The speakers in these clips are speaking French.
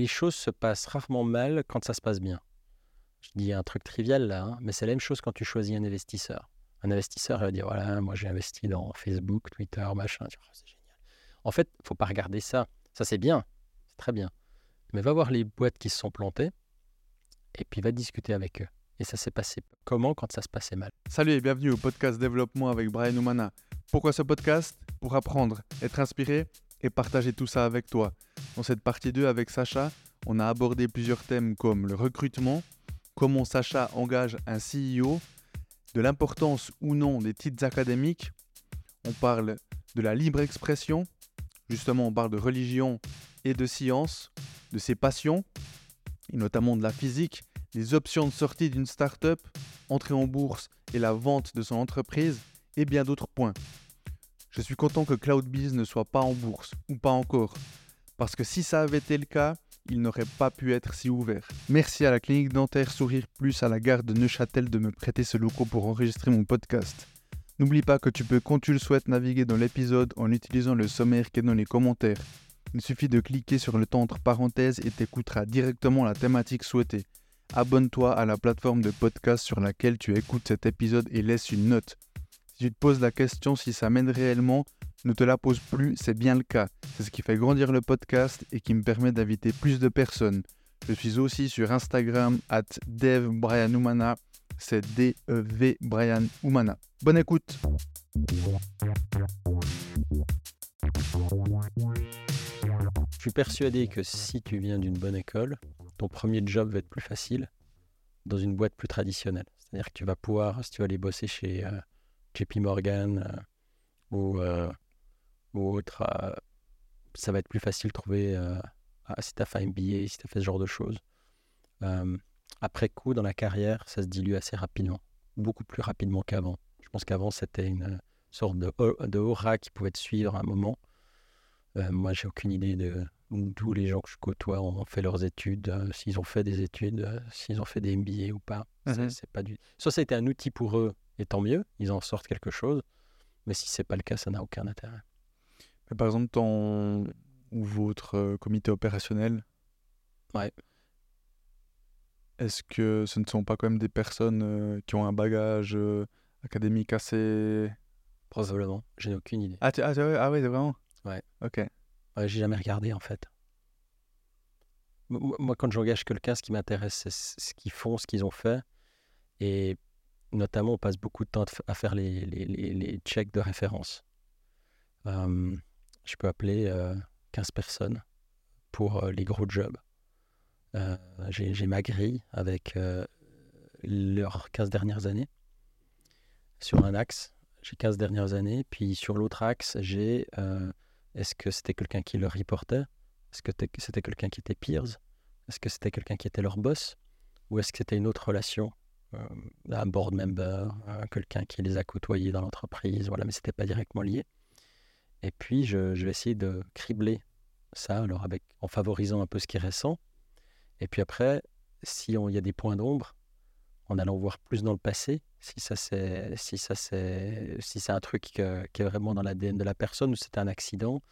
les choses se passent rarement mal quand ça se passe bien. Je dis un truc trivial là, hein, mais c'est la même chose quand tu choisis un investisseur. Un investisseur il va dire voilà, moi j'ai investi dans Facebook, Twitter, machin. Oh, c'est génial. En fait, faut pas regarder ça. Ça c'est bien, c'est très bien. Mais va voir les boîtes qui se sont plantées et puis va discuter avec eux. Et ça s'est passé comment quand ça se passait mal? Salut et bienvenue au podcast Développement avec Brian Oumana. Pourquoi ce podcast? Pour apprendre, être inspiré et partager tout ça avec toi. Dans cette partie 2 avec Sacha, on a abordé plusieurs thèmes comme le recrutement, comment Sacha engage un CEO, de l'importance ou non des titres académiques, on parle de la libre expression, justement on parle de religion et de science, de ses passions, et notamment de la physique, les options de sortie d'une start-up, entrée en bourse et la vente de son entreprise, et bien d'autres points. Je suis content que CloudBees ne soit pas en bourse, ou pas encore, parce que si ça avait été le cas, il n'aurait pas pu être si ouvert. Merci à la clinique dentaire Sourire Plus à la gare de Neuchâtel de me prêter ce loco pour enregistrer mon podcast. N'oublie pas que tu peux, quand tu le souhaites, naviguer dans l'épisode en utilisant le sommaire qui est dans les commentaires. Il suffit de cliquer sur le temps entre parenthèses et t'écouteras directement la thématique souhaitée. Abonne-toi à la plateforme de podcast sur laquelle tu écoutes cet épisode et laisse une note. Si tu te poses la question si ça mène réellement, ne te la pose plus, c'est bien le cas. C'est ce qui fait grandir le podcast et qui me permet d'inviter plus de personnes. Je suis aussi sur Instagram at devbrianoumana, c'est D-E-V Brian Oumana. Bonne écoute Je suis persuadé que si tu viens d'une bonne école, ton premier job va être plus facile dans une boîte plus traditionnelle. C'est-à-dire que tu vas pouvoir, si tu vas aller bosser chez euh, JP Morgan euh, ou, euh, ou autre, ça va être plus facile de trouver ah, si tu as fait un MBA, si tu as fait ce genre de choses. après coup, dans la carrière, ça se dilue assez rapidement, beaucoup plus rapidement qu'avant. Je pense qu'avant, c'était une sorte de, de aura qui pouvait te suivre à un moment. moi, j'ai aucune idée de, tous les gens que je côtoie ont fait leurs études, s'ils ont fait des études, s'ils ont fait des MBA ou pas. Mmh c'est pas du. Soit ça a été un outil pour eux, et tant mieux, ils en sortent quelque chose. Mais si c'est pas le cas, ça n'a aucun intérêt. Mais par exemple, ton ou votre comité opérationnel. Ouais. Est-ce que ce ne sont pas quand même des personnes qui ont un bagage académique assez. Probablement, j'ai aucune idée. Ah, ah, ah ouais, vraiment Ouais. Ok. J'ai jamais regardé en fait. Moi, quand j'engage quelqu'un, ce qui m'intéresse, c'est ce qu'ils font, ce qu'ils ont fait. Et notamment, on passe beaucoup de temps à faire les, les, les, checks de référence. je peux appeler 15 personnes pour les gros jobs. j'ai ma grille avec leurs 15 dernières années. Sur un axe, j'ai 15 dernières années. Puis sur l'autre axe, j'ai est-ce que c'était quelqu'un qui leur reportait? Est-ce que c'était quelqu'un qui était peers? Est-ce que c'était quelqu'un qui était leur boss? Ou est-ce que c'était une autre relation euh, Un board member, quelqu'un qui les a côtoyés dans l'entreprise, voilà, mais c'était pas directement lié. Et puis, je, vais essayer de cribler ça, alors en favorisant un peu ce qui est récent. Et puis après, si il y a des points d'ombre, en allant voir plus dans le passé, si ça c'est si ça c'est si c'est un truc qui est vraiment dans l'ADN de la personne ou c'est un accident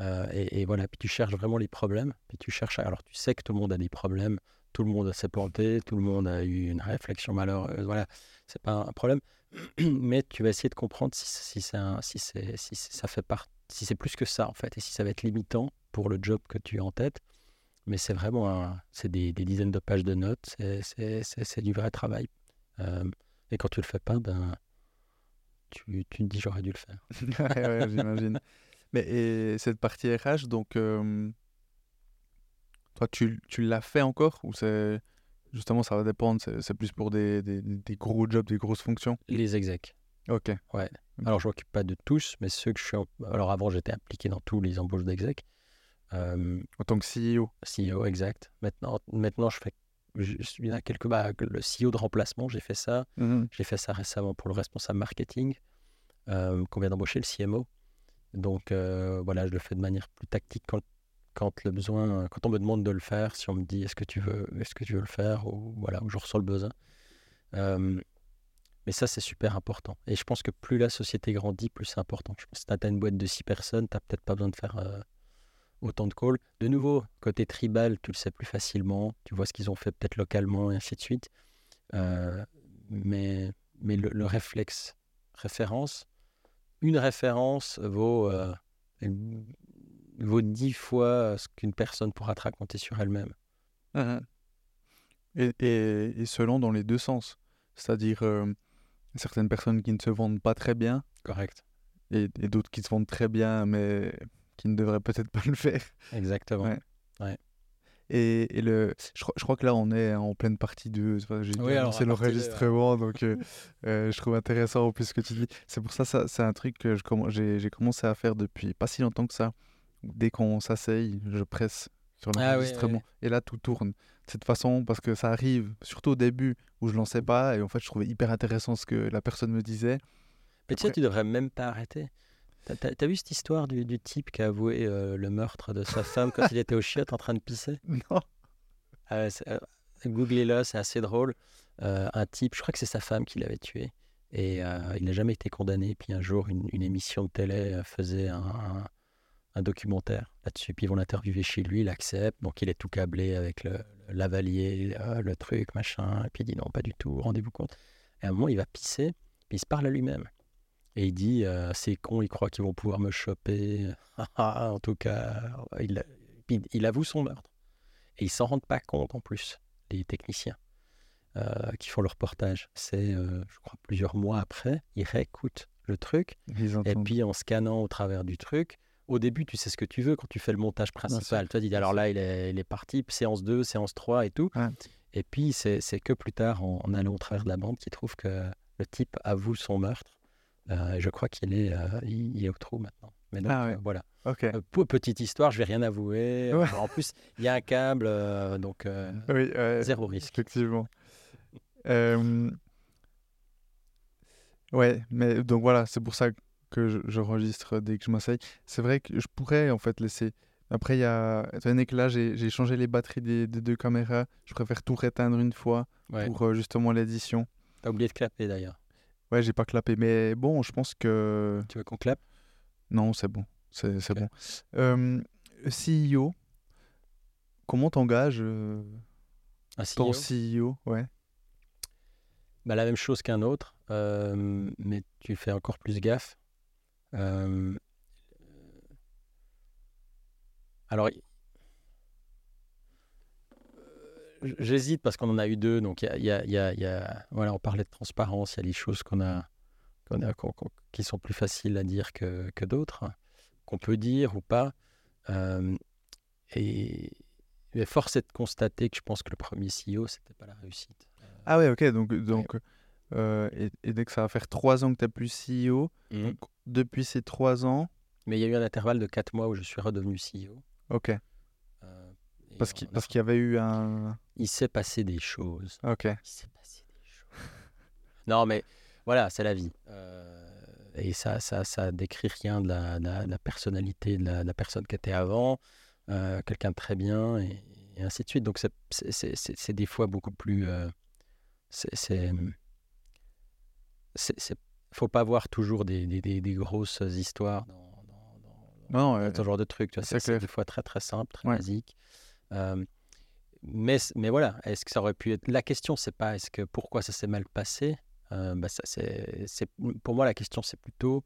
euh, et, voilà. Puis tu cherches vraiment les problèmes puis tu cherches alors tu sais que tout le monde a des problèmes tout le monde s'est planté tout le monde a eu une réflexion malheureuse voilà. C'est pas un problème mais tu vas essayer de comprendre si, si c'est si c'est si ça fait part si c'est plus que ça en fait et si ça va être limitant pour le job que tu as en tête. Mais c'est vraiment c'est des, dizaines de pages de notes c'est du vrai travail. Euh, et quand tu le fais pas, ben, tu, tu te dis j'aurais dû le faire. ouais, j'imagine. Mais et cette partie RH, donc, euh, toi, tu, tu l'as fait encore ou c'est justement ça va dépendre C'est plus pour des, des, des, gros jobs, des grosses fonctions? Les execs. Ok. Ouais. Alors, je m'occupe pas de tous, mais ceux que je suis. Alors, avant, j'étais impliqué dans tous les embauches d'exec. Euh, en tant que CEO CEO, exact. Maintenant, maintenant je fais je suis à quelques bah, le CEO de remplacement, j'ai fait ça. Mmh j'ai fait ça récemment pour le responsable marketing euh, qu'on vient d'embaucher, le CMO. Donc euh, voilà, je le fais de manière plus tactique quand, quand le besoin, quand on me demande de le faire, si on me dit est-ce que tu veux, est-ce que tu veux le faire ou voilà, où je ressens le besoin. Euh, mais ça, c'est super important. Et je pense que plus la société grandit, plus c'est important. Je pense que si tu as une boîte de 6 personnes, tu n'as peut-être pas besoin de faire autant de calls. De nouveau, côté tribal, tu le sais plus facilement, tu vois ce qu'ils ont fait peut-être localement et ainsi de suite. Euh, mais mais le, réflexe référence, une référence vaut, euh, vaut dix fois ce qu'une personne pourra te raconter sur elle-même. Mmh et, et, selon dans les deux sens. C'est-à-dire euh, certaines personnes qui ne se vendent pas très bien. Correct. Et, et d'autres qui se vendent très bien, mais qui ne devraient peut-être pas le faire. Exactement. Ouais. Et, et, le, je, je, crois que là, on est en pleine partie 2. Oui, c'est l'enregistrement, donc euh, euh, je trouve intéressant en plus ce que tu dis. C'est pour ça, ça c'est un truc que j'ai commencé à faire depuis pas si longtemps que ça. Dès qu'on s'asseye, je presse sur ah l'enregistrement. Et là, tout tourne. De cette façon, parce que ça arrive, surtout au début, où je ne lançais pas, et en fait, je trouvais hyper intéressant ce que la personne me disait. Mais tu sais, tu devrais même pas arrêter. T'as as, vu cette histoire du, du type qui a avoué euh, le meurtre de sa femme quand il était au chiottes en train de pisser? Non. Euh, Googlez-le, c'est assez drôle. Euh, un type, je crois que c'est sa femme qui l'avait tué. Et il n'a jamais été condamné. Puis un jour, une, une émission de télé faisait un, un, documentaire là-dessus. Puis ils vont l'interviewer chez lui, il accepte. Donc il est tout câblé avec le, lavalier, le truc, machin. Et puis il dit non, pas du tout, rendez-vous compte. Et à un moment, il va pisser, puis il se parle à lui-même. Et il dit euh, c'est con, ils croient qu'ils vont pouvoir me choper. en tout cas, il, il, avoue son meurtre. Et ils s'en rendent pas compte en plus, les techniciens euh, qui font le reportage. C'est, euh, je crois, plusieurs mois après, ils réécoutent le truc. Et puis en scannant au travers du truc, au début, tu sais ce que tu veux quand tu fais le montage principal. Tu dis alors là, il est, il est, parti, séance 2, séance 3 et tout. Et puis, c'est que plus tard, en, en, allant au travers de la bande, qu'ils trouvent que le type avoue son meurtre euh, je crois qu'il est, euh, il, est au trou maintenant. Mais donc, ah euh, voilà. petite histoire, je vais rien avouer. en plus, il y a un câble, donc zéro risque. Effectivement. Ouais, mais donc voilà, c'est pour ça que j'enregistre dès que je m'asseye. C'est vrai que je pourrais en fait laisser. Après, il y a. Étant donné que là, j'ai changé les batteries des, deux caméras, je préfère tout réteindre une fois pour justement l'édition. T'as oublié de clapper d'ailleurs. Ouais, j'ai pas clapé, mais bon, je pense que. Tu veux qu'on clappe? Non, c'est bon. C'est bon. Euh, CEO, comment t'engages euh, CEO ton CEO ouais. bah, La même chose qu'un autre, euh, mais tu fais encore plus gaffe. Euh, alors, J'hésite parce qu'on en a eu deux. Donc, il y a, y a, y a, voilà, on parlait de transparence. Il y a des choses qu'on a, qu'on a qui sont plus faciles à dire que, que d'autres, qu'on peut dire ou pas. Euh, et mais force est de constater que je pense que le premier CEO, c'était pas la réussite. Euh, ah ouais, ok. Donc, donc euh, et, dès que ça va faire trois ans que tu n'as plus CEO, mmh. depuis ces trois ans. Mais il y a eu un intervalle de quatre mois où je suis redevenu CEO. Ok. Parce qu'il y avait eu un. Il s'est passé des choses. Ok. Il s'est passé des choses. non, mais voilà, c'est la vie. Euh, et ça, ça, ça décrit rien de la, la, personnalité de la, personne qui était avant. Euh, quelqu'un de très bien et, ainsi de suite. Donc, c'est des fois beaucoup plus. Euh, c'est. Faut pas voir toujours des, des, des, grosses histoires dans, dans, dans, ce genre de trucs. C'est des fois très très simple, très basique. Euh, mais, mais voilà, est-ce que ça aurait pu être. La question, c'est pas est-ce que pourquoi ça s'est mal passé. Euh, bah pour moi, la question, c'est plutôt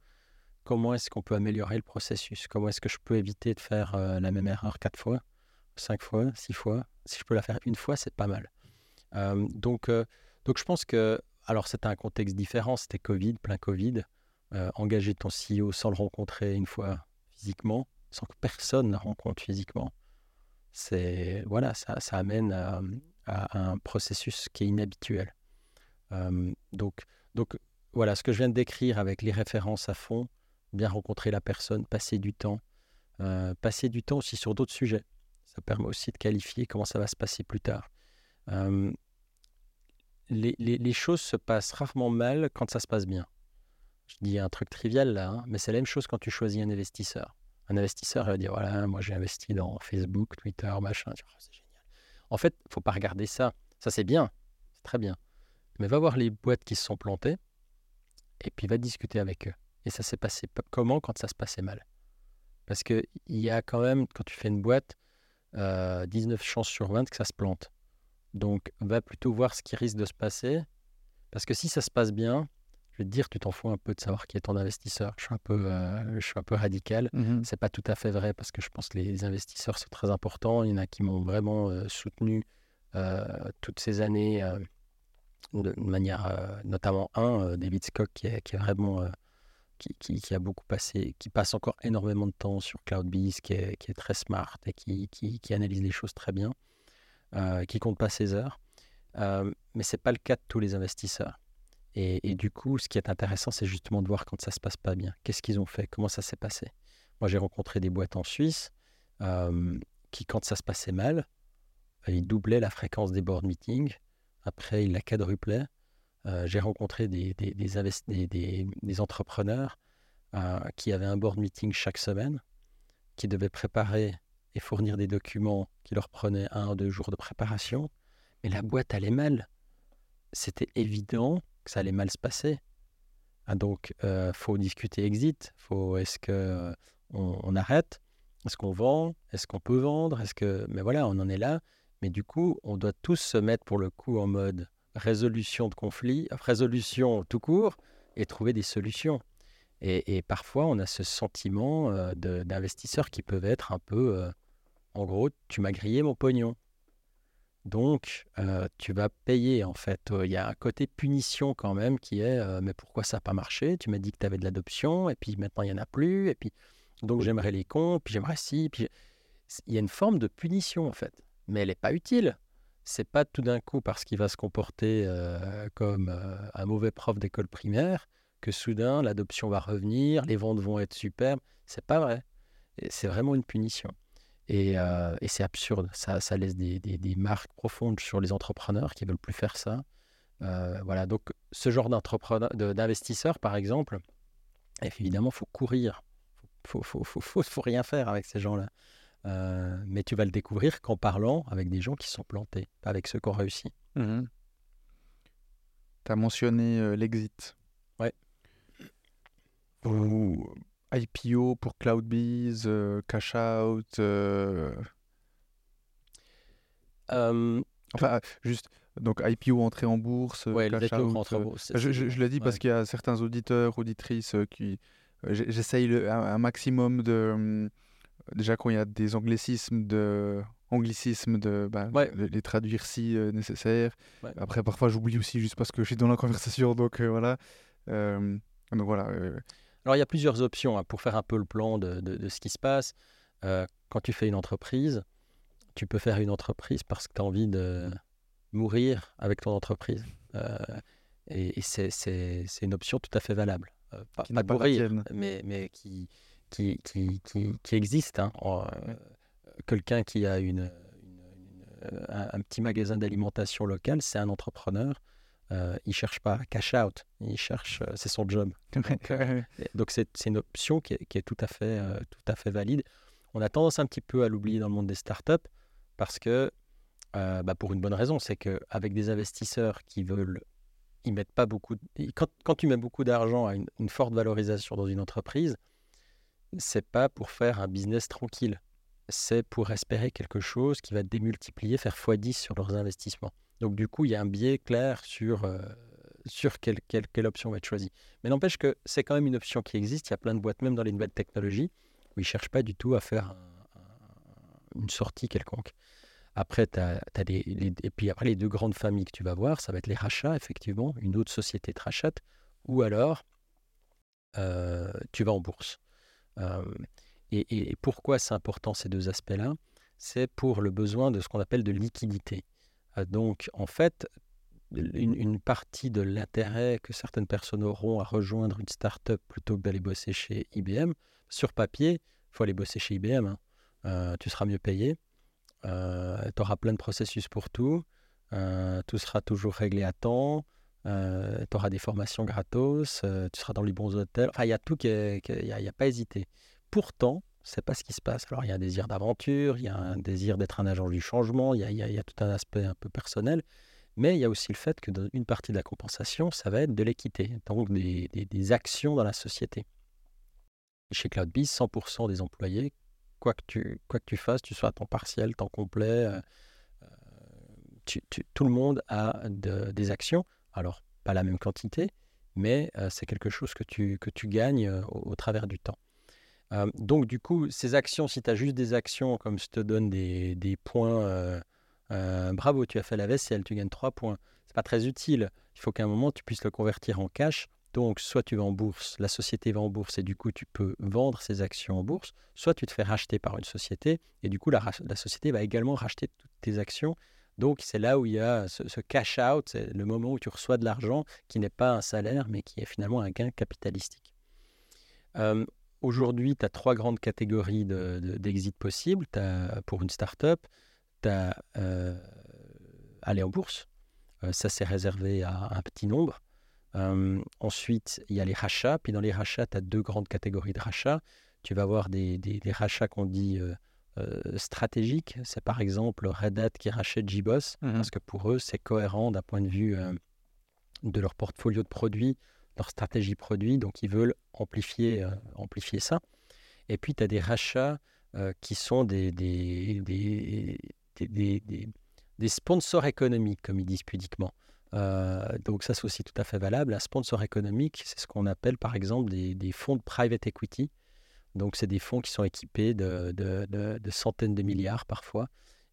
comment est-ce qu'on peut améliorer le processus? Comment est-ce que je peux éviter de faire euh, la même erreur quatre fois, cinq fois, six fois? Si je peux la faire une fois, c'est pas mal. donc, donc, je pense que. Alors, c'était un contexte différent, c'était Covid, plein Covid. engager ton CEO sans le rencontrer une fois physiquement, sans que personne ne rencontre physiquement voilà, ça, ça amène à, un processus qui est inhabituel. donc, voilà, ce que je viens de décrire avec les références à fond, bien rencontrer la personne, passer du temps, euh, passer du temps aussi sur d'autres sujets. Ça permet aussi de qualifier comment ça va se passer plus tard. les, choses se passent rarement mal quand ça se passe bien. Je dis un truc trivial là, hein, mais c'est la même chose quand tu choisis un investisseur. Un investisseur va dire voilà, moi j'ai investi dans Facebook, Twitter, machin. Oh, c'est génial. En fait, il faut pas regarder ça. Ça c'est bien, c'est très bien. Mais va voir les boîtes qui se sont plantées et puis va discuter avec eux. Et ça s'est passé comment quand ça se passait mal? Parce qu'il y a quand même, quand tu fais une boîte, 19 chances sur 20 que ça se plante. Donc, va plutôt voir ce qui risque de se passer. Parce que si ça se passe bien, je vais te dire, tu t'en fous un peu de savoir qui est ton investisseur. Je suis un peu, je suis un peu radical. Mhm. C'est pas tout à fait vrai parce que je pense que les investisseurs sont très importants. Il y en a qui m'ont vraiment soutenu toutes ces années de manière, notamment un, David Scott, qui est, qui est vraiment qui, qui, a beaucoup passé, qui passe encore énormément de temps sur CloudBees, qui est, qui est très smart et qui, qui, analyse les choses très bien, euh, qui compte pas ses heures. Euh, mais c'est pas le cas de tous les investisseurs. Et, du coup, ce qui est intéressant, c'est justement de voir quand ça se passe pas bien. Qu'est-ce qu'ils ont fait? Comment ça s'est passé? Moi, j'ai rencontré des boîtes en Suisse euh, qui, quand ça se passait mal, ils doublaient la fréquence des board meetings. Après, ils la quadruplaient. Euh, j'ai rencontré des, des, des, des entrepreneurs euh, qui avaient un board meeting chaque semaine, qui devaient préparer et fournir des documents qui leur prenaient un ou deux jours de préparation. Mais la boîte allait mal. C'était évident que ça allait mal se passer. Ah, donc, euh, faut discuter exit. Faut, est-ce que on, arrête? Est-ce qu'on vend? Est-ce qu'on peut vendre? Est-ce que, mais voilà, on en est là. Mais du coup, on doit tous se mettre pour le coup en mode résolution de conflits, résolution tout court, et trouver des solutions. Et, parfois, on a ce sentiment euh, d'investisseurs qui peuvent être un peu, euh, en gros, tu m'as grillé mon pognon. Donc, euh, tu vas payer, en fait. Il y a un côté punition quand même qui est, mais pourquoi ça n'a pas marché? Tu m'as dit que tu avais de l'adoption, et puis maintenant, il n'y en a plus, et puis, donc j'aimerais les cons, puis j'aimerais si, puis... Il y a une forme de punition, en fait, mais elle n'est pas utile c'est pas tout d'un coup parce qu'il va se comporter euh, comme euh, un mauvais prof d'école primaire que soudain l'adoption va revenir, les ventes vont être superbes. C'est pas vrai. C'est vraiment une punition. Et, euh, c'est absurde. Ça, ça laisse des, marques profondes sur les entrepreneurs qui veulent plus faire ça. voilà. Donc, ce genre d'investisseurs, par exemple, évidemment, faut courir. Faut, faut, faut, faut, faut rien faire avec ces gens-là. Euh, mais tu vas le découvrir qu'en parlant avec des gens qui sont plantés, pas avec ceux qui ont réussi. Mmh tu as mentionné euh, l'exit. Ouais. Ou IPO pour CloudBees, euh, cash out. Enfin, juste, donc IPO entrée en bourse. Ouais, cash out, en bourse. Je, je, le dis parce qu'il y a certains auditeurs, auditrices qui. J'essaye un maximum de hum, déjà quand il y a des anglicismes de anglicismes de, bah, les traduire si euh, nécessaire. Après, parfois, j'oublie aussi juste parce que je suis dans la conversation, donc euh, voilà. Euh, donc voilà. Alors, il y a plusieurs options hein, pour faire un peu le plan de, de, ce qui se passe. quand tu fais une entreprise, tu peux faire une entreprise parce que tu as envie de mourir avec ton entreprise. et, et c'est une option tout à fait valable. pas, pas de mourir, mais, mais qui, qui, qui, qui, existe. Hein. Euh, quelqu'un qui a une, un, petit magasin d'alimentation local, c'est un entrepreneur. Euh, il cherche pas cash out, il cherche, euh, c'est son job. Donc c'est une option qui est, qui est, tout à fait, tout à fait valide. On a tendance un petit peu à l'oublier dans le monde des startups parce que, bah pour une bonne raison, c'est qu'avec des investisseurs qui veulent, ils mettent pas beaucoup. Quand, quand tu mets beaucoup d'argent à une, une, forte valorisation dans une entreprise, c'est pas pour faire un business tranquille. C'est pour espérer quelque chose qui va démultiplier, faire x10 sur leurs investissements. Donc du coup, il y a un biais clair sur, euh, sur quelle, quelle, option va être choisie. Mais n'empêche que c'est quand même une option qui existe. Il y a plein de boîtes, même dans les nouvelles technologies, où ils ne cherchent pas du tout à faire une sortie quelconque. Après, les, après, les deux grandes familles que tu vas voir, ça va être les rachats, effectivement, une autre société te rachète, ou alors euh, tu vas en bourse. Euh, et, pourquoi c'est important ces deux aspects-là? C'est pour le besoin de ce qu'on appelle de liquidité. Euh, donc, en fait, une, partie de l'intérêt que certaines personnes auront à rejoindre une start-up plutôt que d'aller bosser chez IBM, sur papier, il faut aller bosser chez IBM. Hein. Euh, tu seras mieux payé, tu auras plein de processus pour tout, tout sera toujours réglé à temps, euh, tu auras des formations gratos, euh, tu seras dans les bons hôtels. Enfin, il y a tout, il n'y a, pas hésité. Pourtant, c'est pas ce qui se passe. Alors, il y a un désir d'aventure, il y a un désir d'être un agent du changement, il y, a, tout un aspect un peu personnel. Mais il y a aussi le fait que dans une partie de la compensation, ça va être de l'équité, donc des, des, actions dans la société. Chez CloudBees, 100% des employés, quoi que, tu, quoi que tu fasses, tu sois à temps partiel, temps complet, euh, tout le monde a des actions. Alors, pas la même quantité, mais c'est quelque chose que tu, que tu gagnes au, travers du temps. Donc, du coup, ces actions, si tu as juste des actions comme je te donne des, points, bravo, tu as fait la vaisselle, tu gagnes 3 points. C'est pas très utile. Il faut qu'à un moment, tu puisses le convertir en cash. Donc, soit tu vas en bourse, la société va en bourse et du coup, tu peux vendre ces actions en bourse, soit tu te fais racheter par une société et du coup, la, société va également racheter toutes tes actions donc, c'est là où il y a ce, cash-out, c'est le moment où tu reçois de l'argent qui n'est pas un salaire, mais qui est finalement un gain capitalistique. Aujourd'hui, tu as trois grandes catégories d'exit de, possibles. As, pour une start-up, tu as euh, aller en bourse. Euh, ça, c'est réservé à un petit nombre. ensuite, il y a les rachats. Puis dans les rachats, tu as deux grandes catégories de rachats. Tu vas avoir des, rachats qu'on dit euh, euh, stratégique. C'est par exemple Red Hat qui rachète JBoss, mmh parce que pour eux, c'est cohérent d'un point de vue euh, de leur portfolio de produits, leur stratégie produit, donc ils veulent amplifier, euh, amplifier ça. Et puis, tu as des rachats qui sont des des, des, des, des, sponsors économiques, comme ils disent pudiquement. donc ça, c'est aussi tout à fait valable. Un sponsor économique, c'est ce qu'on appelle par exemple des, fonds de private equity donc, c'est des fonds qui sont équipés de, centaines de milliards parfois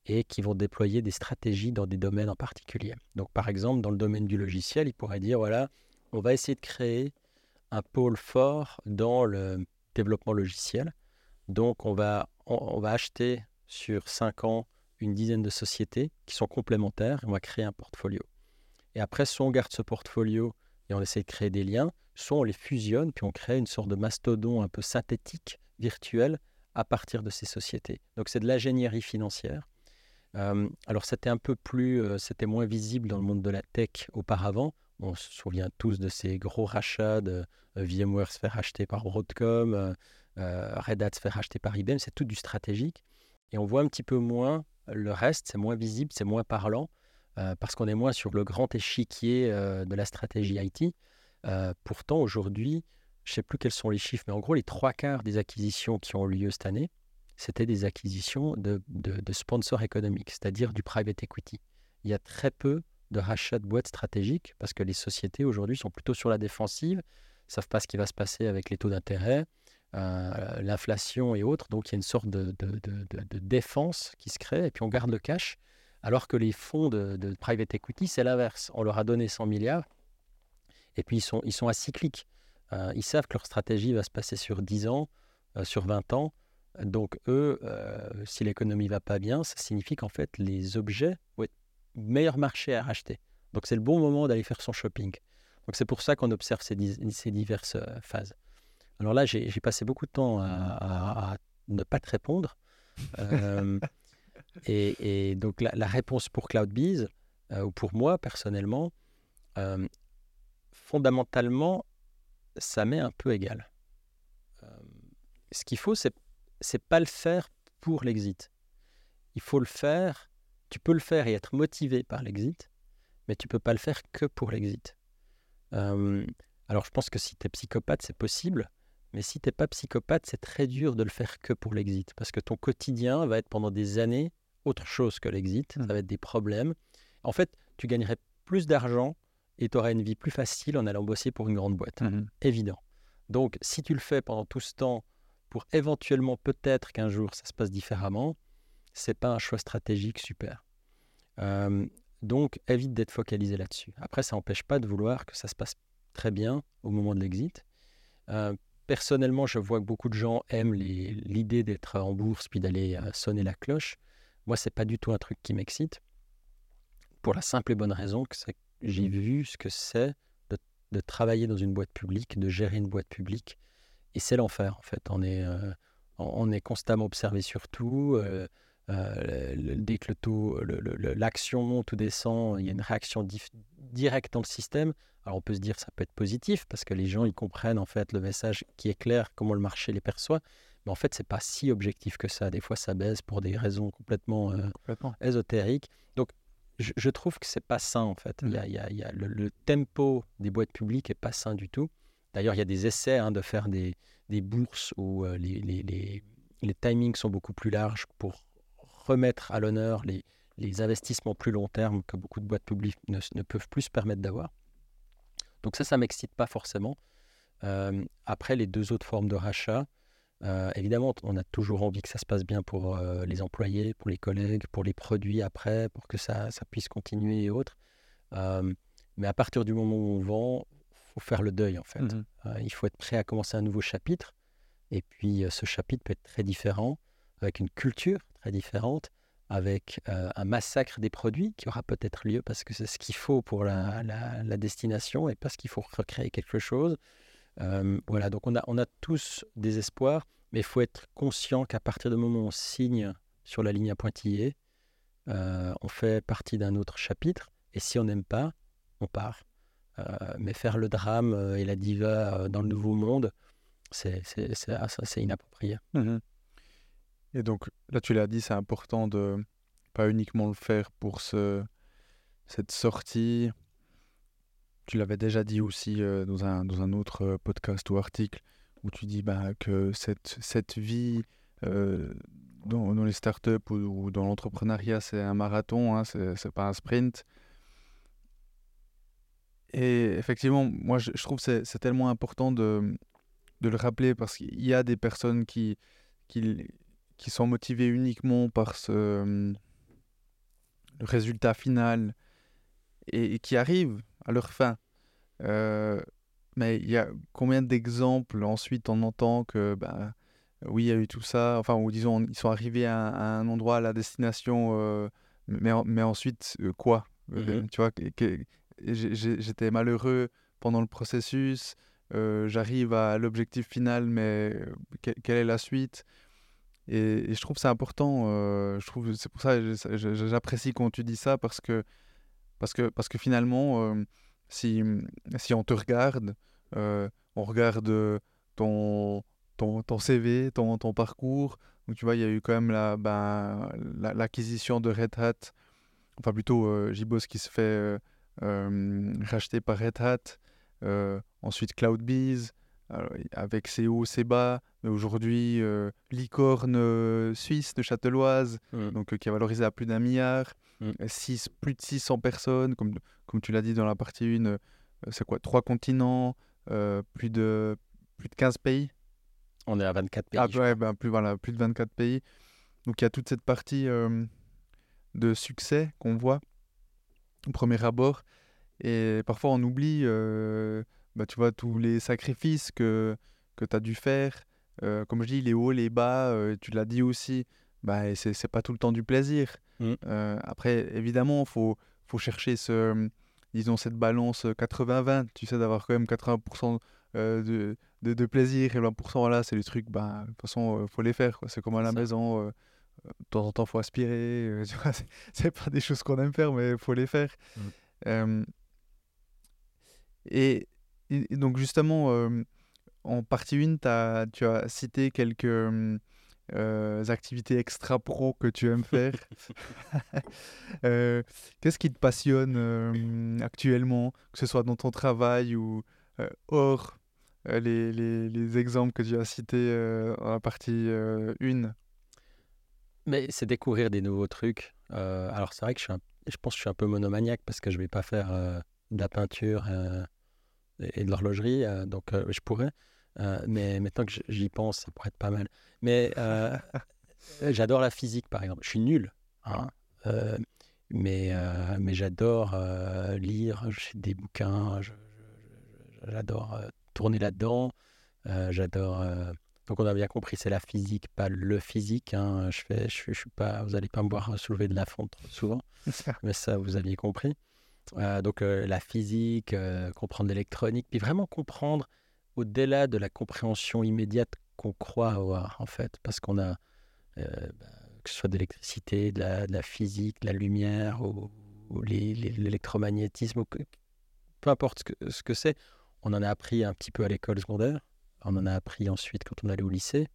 et qui vont déployer des stratégies dans des domaines en particulier. Donc, par exemple, dans le domaine du logiciel, ils pourraient dire voilà, on va essayer de créer un pôle fort dans le développement logiciel. Donc, on va, on, va acheter sur 5 ans une dizaine de sociétés qui sont complémentaires et on va créer un portfolio. Et après, soit on garde ce portfolio et on essaie de créer des liens, soit on les fusionne, puis on crée une sorte de mastodon un peu synthétique, virtuel, à partir de ces sociétés. Donc c'est de l'ingénierie financière. Euh, alors c'était un peu plus, euh, c'était moins visible dans le monde de la tech auparavant. On se souvient tous de ces gros rachats de euh, VMware se faire racheter par Broadcom, Red Hat se faire racheter par IBM, c'est tout du stratégique. Et on voit un petit peu moins le reste, c'est moins visible, c'est moins parlant, parce qu'on est moins sur le grand échiquier de la stratégie IT. Euh, pourtant, aujourd'hui, je ne sais plus quels sont les chiffres, mais en gros, les trois quarts des acquisitions qui ont eu lieu cette année, c'était des acquisitions de, sponsors économiques, c'est-à-dire du private equity. Il y a très peu de rachats de boîtes stratégiques parce que les sociétés aujourd'hui sont plutôt sur la défensive, savent pas ce qui va se passer avec les taux d'intérêt, euh, l'inflation et autres. Donc il y a une sorte de, de, défense qui se crée et puis on garde le cash. Alors que les fonds de, private equity, c'est l'inverse. On leur a donné 100 milliards, et puis, ils sont, ils sont acycliques. Euh, ils savent que leur stratégie va se passer sur 10 ans, euh, sur 20 ans. Donc, eux, si l'économie va pas bien, ça signifie qu'en fait, les objets meilleur marché à racheter. Donc, c'est le bon moment d'aller faire son shopping. Donc, c'est pour ça qu'on observe ces, ces, diverses phases. Alors là, j'ai passé beaucoup de temps à, ne pas te répondre. et, donc, la, la, réponse pour CloudBees, ou pour moi personnellement, fondamentalement, ça m'est un peu égal. Euh, ce qu'il faut, c'est c'est pas le faire pour l'exit. Il faut le faire, tu peux le faire et être motivé par l'exit, mais tu peux pas le faire que pour l'exit. Euh, alors je pense que si tu es psychopathe, c'est possible, mais si tu n'es pas psychopathe, c'est très dur de le faire que pour l'exit, parce que ton quotidien va être pendant des années autre chose que l'exit, ça mmh. va être des problèmes. En fait, tu gagnerais plus d'argent et tu auras une vie plus facile en allant bosser pour une grande boîte. Mmh Évident. Donc, si tu le fais pendant tout ce temps pour éventuellement peut-être qu'un jour ça se passe différemment, c'est pas un choix stratégique super. donc, évite d'être focalisé là-dessus. Après, ça n'empêche pas de vouloir que ça se passe très bien au moment de l'exit. personnellement, je vois que beaucoup de gens aiment l'idée d'être en bourse puis d'aller euh, sonner la cloche. Moi, c'est pas du tout un truc qui m'excite. Pour la simple et bonne raison que j'ai vu ce que c'est de, travailler dans une boîte publique, de gérer une boîte publique. Et c'est l'enfer, en fait. On est, euh, on est constamment observé sur tout. Euh, euh, dès que le taux, l'action monte ou descend, il y a une réaction directe dans le système. Alors on peut se dire que ça peut être positif parce que les gens ils comprennent en fait le message qui est clair, comment le marché les perçoit. Mais en fait, c'est pas si objectif que ça. Des fois, ça baisse pour des raisons complètement, complètement. ésotériques. Donc, je, trouve que c'est pas sain en fait. Il y a, le, tempo des boîtes publiques est pas sain du tout. D'ailleurs, il y a des essais hein, de faire des, des bourses où les, les, les, les, timings sont beaucoup plus larges pour remettre à l'honneur les, les investissements plus long terme que beaucoup de boîtes publiques ne, ne peuvent plus se permettre d'avoir. Donc ça, ça m'excite pas forcément. Euh, après, les deux autres formes de rachat, euh, évidemment, on a toujours envie que ça se passe bien pour euh, les employés, pour les collègues, pour les produits après, pour que ça, ça puisse continuer et autres. mais à partir du moment où on vend, faut faire le deuil en fait. Mmh il faut être prêt à commencer un nouveau chapitre. Et puis ce chapitre peut être très différent, avec une culture très différente, avec un massacre des produits qui aura peut-être lieu parce que c'est ce qu'il faut pour la, destination et parce qu'il faut recréer quelque chose. voilà, donc on a, on a tous des espoirs, mais il faut être conscient qu'à partir du moment où on signe sur la ligne à pointillés, on fait partie d'un autre chapitre, et si on n'aime pas, on part. mais faire le drame et la diva dans le nouveau monde, c'est ah, inapproprié. Mmh et donc, là, tu l'as dit, c'est important de pas uniquement le faire pour ce, cette sortie. Tu l'avais déjà dit aussi euh, dans, un, dans un autre euh, podcast ou article où tu dis bah, que cette, cette vie euh, dans, les startups ou, dans l'entrepreneuriat, c'est un marathon, hein, c'est pas un sprint. Et effectivement, moi, je, je trouve que c'est tellement important de, de le rappeler parce qu'il y a des personnes qui, qui, qui sont motivés uniquement par ce euh, le résultat final et, qui arrivent à leur fin. Euh, mais il y a combien d'exemples ensuite on entend que bah, oui, il y a eu tout ça, enfin, ou disons, ils sont arrivés à, un endroit, à la destination, euh, mais, mais ensuite, quoi? Mmh Tu vois, j'étais malheureux pendant le processus, j'arrive à l'objectif final, mais quelle est la suite? Et, je trouve c'est important. Euh, je trouve c'est pour ça j'apprécie quand tu dis ça parce que parce que parce que finalement euh, si si on te regarde, euh, on regarde ton ton, ton CV, ton, ton parcours. Donc tu vois, il y a eu quand même la ben, l'acquisition de Red Hat, enfin plutôt Jibos qui se fait racheter par Red Hat. ensuite Cloudbees, avec ses hauts, ses bas, mais aujourd'hui, euh, licorne euh, suisse de Châteloise, mmh. donc, euh, qui a valorisé à plus d'un milliard, mmh. plus de 600 personnes, comme, comme tu l'as dit dans la partie 1, c'est quoi Trois continents, plus, de, plus de 15 pays? On est à 24 pays. Ah, ouais, ben, plus, voilà, plus de 24 pays. Donc il y a toute cette partie de succès qu'on voit au premier abord. Et parfois on oublie bah, tu vois, tous les sacrifices que, que tu as dû faire. Euh, comme je dis, les hauts, les bas, euh, tu l'as dit aussi, bah, c'est pas tout le temps du plaisir. Mmh. Euh, après, évidemment, il faut, faut chercher ce, disons, cette balance 80-20, tu sais, d'avoir quand même 80% de, de, de, plaisir et 20%, là, c'est les trucs, bah, de toute façon, il faut les faire. C'est comme à la maison, de temps en temps, il faut aspirer. c'est pas des choses qu'on aime faire, mais il faut les faire. Mmh. et et, donc justement, euh, en partie 1, as, tu as cité quelques euh, activités extra-pro que tu aimes faire. Euh, qu'est-ce qui te passionne actuellement, que ce soit dans ton travail ou hors les, les, les, exemples que tu as cités dans la partie 1 Mais c'est découvrir des nouveaux trucs. alors c'est vrai que je, suis je pense que je suis un peu monomaniaque parce que je ne vais pas faire de la peinture et de l'horlogerie, euh, donc euh, je pourrais. Euh, mais maintenant que j'y pense, ça pourrait être pas mal. Mais j'adore la physique, par exemple. Je suis nul, hein, mais, mais j'adore lire des bouquins, j'adore tourner là-dedans, j'adore. donc on a bien compris, c'est la physique, pas le physique. Hein. Je fais, je, je, suis pas, vous allez pas me voir soulever de la fonte souvent, mais ça vous aviez compris. Euh, donc euh, la physique, euh, comprendre l'électronique, puis vraiment comprendre au-delà de la compréhension immédiate qu'on croit avoir en fait, parce qu'on a bah, que ce soit de l'électricité, de la, physique, de la lumière ou, l'électromagnétisme, peu importe ce que, ce que c'est, on en a appris un petit peu à l'école secondaire, on en a appris ensuite quand on allait au lycée,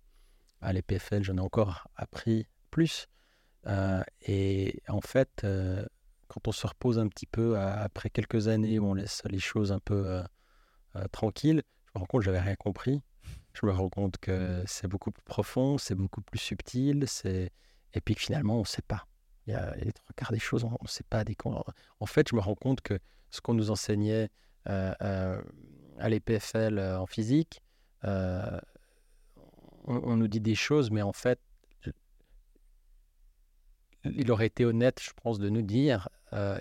à l'EPFL j'en ai encore appris plus, et en fait on se repose un petit peu après quelques années où on laisse les choses un peu euh, euh, tranquilles, je me rends compte que j'avais rien compris. Je me rends compte que c'est beaucoup plus profond, c'est beaucoup plus subtil, c'est et puis que finalement on ne sait pas. Il y a les trois quarts des choses, on ne sait pas. En fait, je me rends compte que ce qu'on nous enseignait euh, à l'EPFL en physique, on, nous dit des choses, mais en fait, il aurait été honnête, je pense, de nous dire,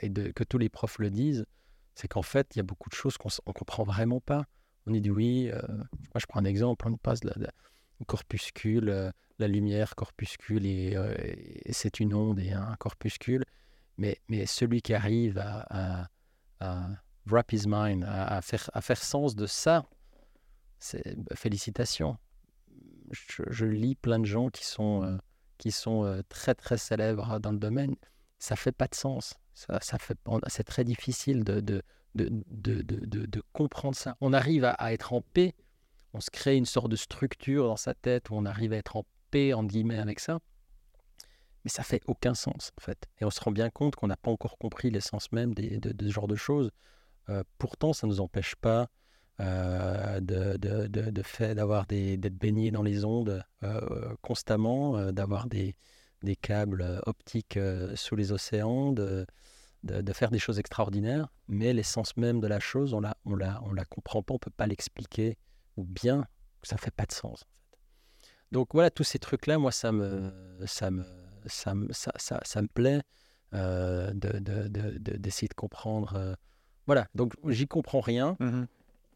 et de, que tous les profs le disent, c'est qu'en fait, il y a beaucoup de choses qu'on ne comprend vraiment pas. On dit oui, euh, moi je prends un exemple, on passe la, corpuscule, euh, la lumière, corpuscule, euh, et, c'est une onde et un corpuscule. Mais, mais celui qui arrive à, wrap his mind, à, faire, à faire sens de ça, c'est bah, félicitations. Je, lis plein de gens qui sont, qui sont très très célèbres dans le domaine. Ça fait pas de sens. Ça, c'est très difficile de, comprendre ça. On arrive à, être en paix, on se crée une sorte de structure dans sa tête où on arrive à être en paix, en guillemets, avec ça. Mais ça fait aucun sens, en fait. Et on se rend bien compte qu'on n'a pas encore compris l'essence même de, ce genre de choses. Euh, pourtant, ça ne nous empêche pas euh, de, de, d'être baigné dans les ondes euh, constamment, d'avoir des, des câbles optiques sous les océans, de, de, faire des choses extraordinaires, mais l'essence même de la chose, on la, on la, on la comprend pas, on peut pas l'expliquer, ou bien ça fait pas de sens. Donc voilà, tous ces trucs-là, moi, ça me, ça me, ça me, ça, ça, me plaît euh, d'essayer de, comprendre. Euh, voilà, donc j'y comprends rien, mmh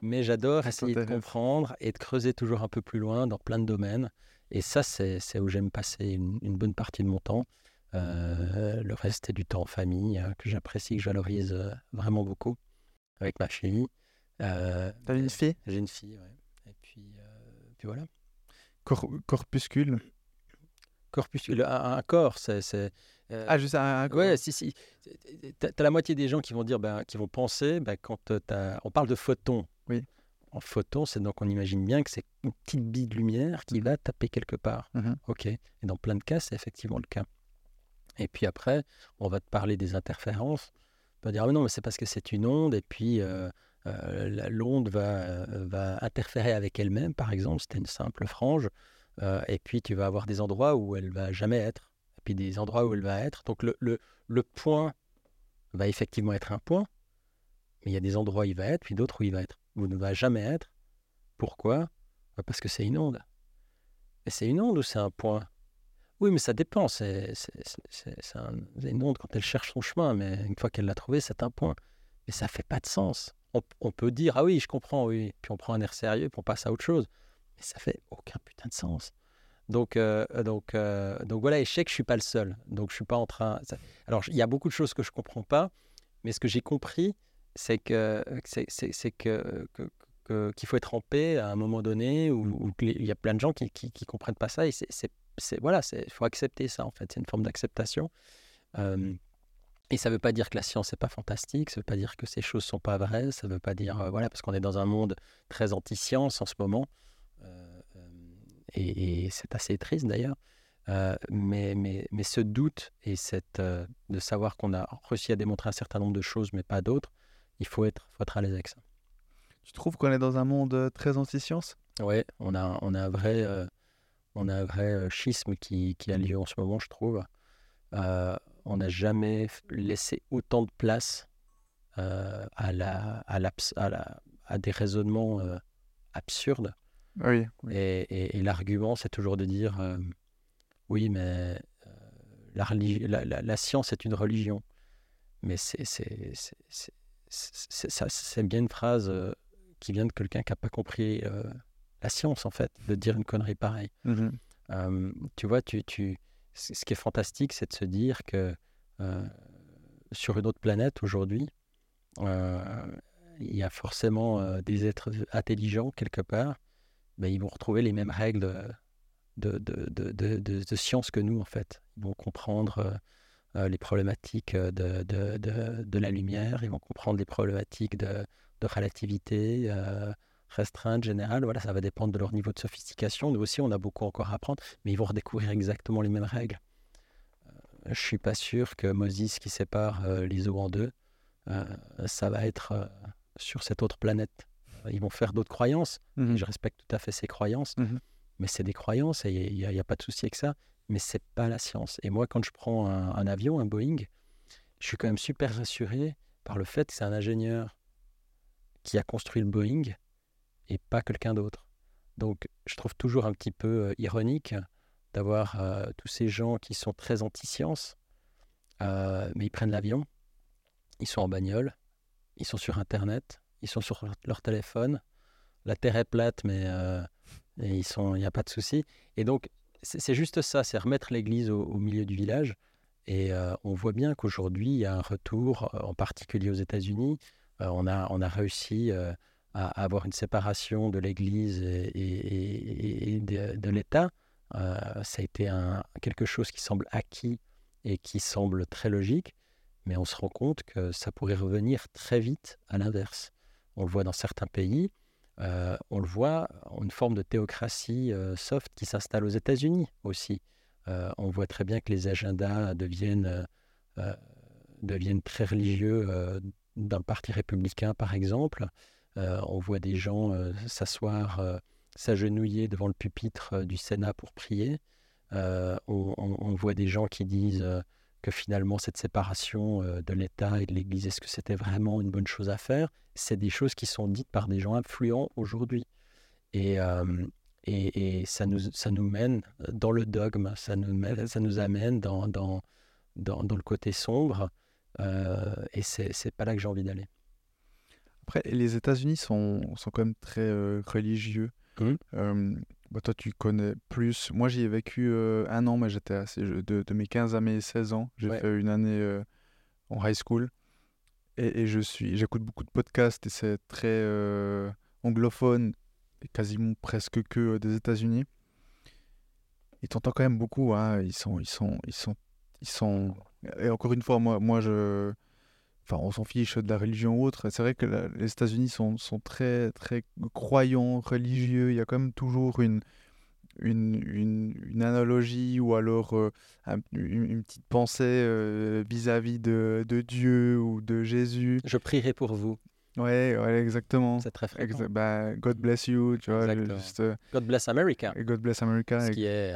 mais j'adore essayer de comprendre et de creuser toujours un peu plus loin dans plein de domaines. Et ça, c'est où j'aime passer une, bonne partie de mon temps. Euh, le reste est du temps en famille euh, que j'apprécie, que je valorise euh, vraiment beaucoup avec ma fille. T'as une fille? J'ai une fille, ouais. Et puis, puis voilà. corpuscule Corpuscule, un, corps, c'est. ah, juste un, corps Ouais, si, si. T'as as la moitié des gens qui vont dire, ben, qui vont penser, ben, quand as, on parle de photons. Oui. En photon, c'est donc on imagine bien que c'est une petite bille de lumière qui va taper quelque part. Mmh ok. Et dans plein de cas, c'est effectivement le cas. Et puis après, on va te parler des interférences. On va dire, ah non, mais c'est parce que c'est une onde, et puis euh, euh, l'onde va, euh, va interférer avec elle-même, par exemple, c'était une simple frange, et puis tu vas avoir des endroits où elle va jamais être, et puis des endroits où elle va être. Donc le, le, le point va effectivement être un point, mais il y a des endroits où il va être, puis d'autres où il va être, il ne va jamais être. Pourquoi? Bah, Parce que c'est une onde. Et c'est une onde ou c'est un point? Oui, mais ça dépend. C'est une onde quand elle cherche son chemin, mais une fois qu'elle l'a trouvé, c'est un point. Mais ça fait pas de sens. On, peut dire ah oui, je comprends, oui, puis on prend un air sérieux, puis on passe à autre chose. Mais ça fait aucun putain de sens. Donc, euh, donc, euh, donc voilà, que je suis pas le seul. Donc je suis pas en train. Alors il y a beaucoup de choses que je comprends pas, mais ce que j'ai compris, c'est que c'est que, qu'il faut être en paix à un moment donné, où, il y a plein de gens qui, qui, qui comprennent pas ça, et c'est voilà, il faut accepter ça en fait. C'est une forme d'acceptation. et ça ne veut pas dire que la science n'est pas fantastique, ça ne veut pas dire que ces choses ne sont pas vraies, ça veut pas dire, voilà, parce qu'on est dans un monde très anti-science en ce moment, et, c'est assez triste d'ailleurs, mais, mais, mais, ce doute et cette, de savoir qu'on a réussi à démontrer un certain nombre de choses, mais pas d'autres, il faut être, faut être à l'aise avec ça. Tu trouves qu'on est dans un monde très anti-science? Oui, on a, on a un vrai on a un vrai schisme qui, a lieu en ce moment, je trouve. on n'a jamais laissé autant de place à, la, à, des raisonnements absurdes. Oui, Et, l'argument, c'est toujours de dire oui, mais la, science est une religion. Mais c'est bien une phrase qui vient de quelqu'un qui n'a pas compris la science, en fait, de dire une connerie pareille. Mmh tu vois, tu, tu, ce qui est fantastique, c'est de se dire que sur une autre planète aujourd'hui, il y a forcément des êtres intelligents quelque part. Ben, ils vont retrouver les mêmes règles de, de, de, de, science que nous, en fait. Ils vont comprendre les problématiques de, de, la lumière, ils vont comprendre les problématiques de, relativité, restreinte, générale, voilà, ça va dépendre de leur niveau de sophistication. Nous aussi, on a beaucoup encore à apprendre, mais ils vont redécouvrir exactement les mêmes règles. Euh, je suis pas sûr que Moses qui sépare euh, les eaux en deux, euh, ça va être sur cette autre planète. ils vont faire d'autres croyances. Mhm. Je respecte tout à fait ces croyances, Mhm. mais c'est des croyances et il n'y a, a pas de souci avec ça. Mais c'est pas la science. Et moi, quand je prends un, avion, un Boeing, je suis quand même super rassuré par le fait que c'est un ingénieur qui a construit le Boeing et pas quelqu'un d'autre. Donc, je trouve toujours un petit peu euh, ironique d'avoir euh, tous ces gens qui sont très anti-science, euh, mais ils prennent l'avion, ils sont en bagnole, ils sont sur Internet, ils sont sur leur, téléphone. La Terre est plate, mais il n'y a pas de souci. Et donc, c'est juste ça, c'est remettre l'église au, milieu du village. Et euh, on voit bien qu'aujourd'hui, il y a un retour, euh, en particulier aux États-Unis. Euh, on, a, on a réussi à, avoir une séparation de l'Église et, de, l'État. Ça a été quelque chose qui semble acquis et qui semble très logique, mais on se rend compte que ça pourrait revenir très vite à l'inverse. On le voit dans certains pays. Euh, on le voit, une forme de théocratie euh, soft qui s'installe aux États-Unis aussi. Euh, on voit très bien que les agendas deviennent, très religieux d'un parti républicain, par exemple. On voit des gens s'asseoir, s'agenouiller devant le pupitre du Sénat pour prier. On, voit des gens qui disent que finalement cette séparation euh, de l'État et de l'Église, est-ce que c'était vraiment une bonne chose à faire? C'est des choses qui sont dites par des gens influents aujourd'hui. Et, euh, et, et ça, nous, ça nous mène dans le dogme, ça nous, mène- ça nous amène dans, dans, dans, dans le côté sombre. euh, et c'est pas là que j'ai envie d'aller. Après, les États-Unis sont, sont quand même très euh, religieux. Mhm. Bah, toi, tu connais plus. Moi, j'y ai vécu euh, un an, mais j'étais assez. je- De, de mes 15 à mes 16 ans, j'ai Ouais. fait une année euh, en high school. Et, et je suis, j'écoute beaucoup de podcasts et c'est très euh, anglophone et quasiment presque que euh, des États-Unis. Et t'entends quand même beaucoup. Hein, ils sont, ils sont, ils sont, ils sont. Et encore une fois, moi, moi, je. Enfin, on s'en fiche de la religion ou autre. C'est vrai que la- les États-Unis sont, sont très, très croyants, religieux. Il y a quand même toujours une, une, une, une analogie ou alors euh, un- une, une petite pensée euh, vis-à-vis de, de Dieu ou de Jésus. Je prierai pour vous. Ouais, ouais, exactement. C'est très fréquent. Bah, God bless you, tu vois. Juste, euh, God bless America. God bless America. Ce et- qui est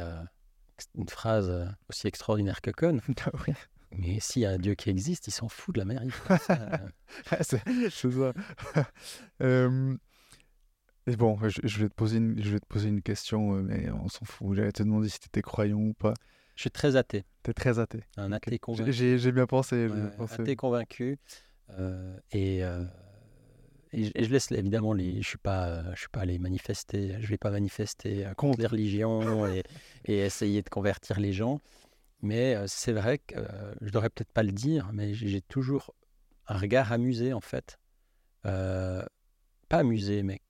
une phrase aussi extraordinaire que conne. Ah oui. Mais s'il y a un Dieu qui existe, il s'en fout de euh, Ah, c'est c'est ça. Euh, et bon, je, je vais te poser une, je vais te poser une question, euh, mais on s'en fout. J'allais te demander si tu étais croyant ou pas. je suis très athée. Tu es très athée. Un athée convaincu. J'ai bien pensé. Ouais, pensé. athée convaincu. Euh, et, euh, et je- et je laisse évidemment les. Je suis pas. Je suis pas allé manifester. Je vais pas manifester contre Contre. les religions et, et essayer de convertir les gens. Mais c'est vrai que je devrais peut-être pas le dire, mais j'ai toujours un regard amusé en fait. Pas amusé, mais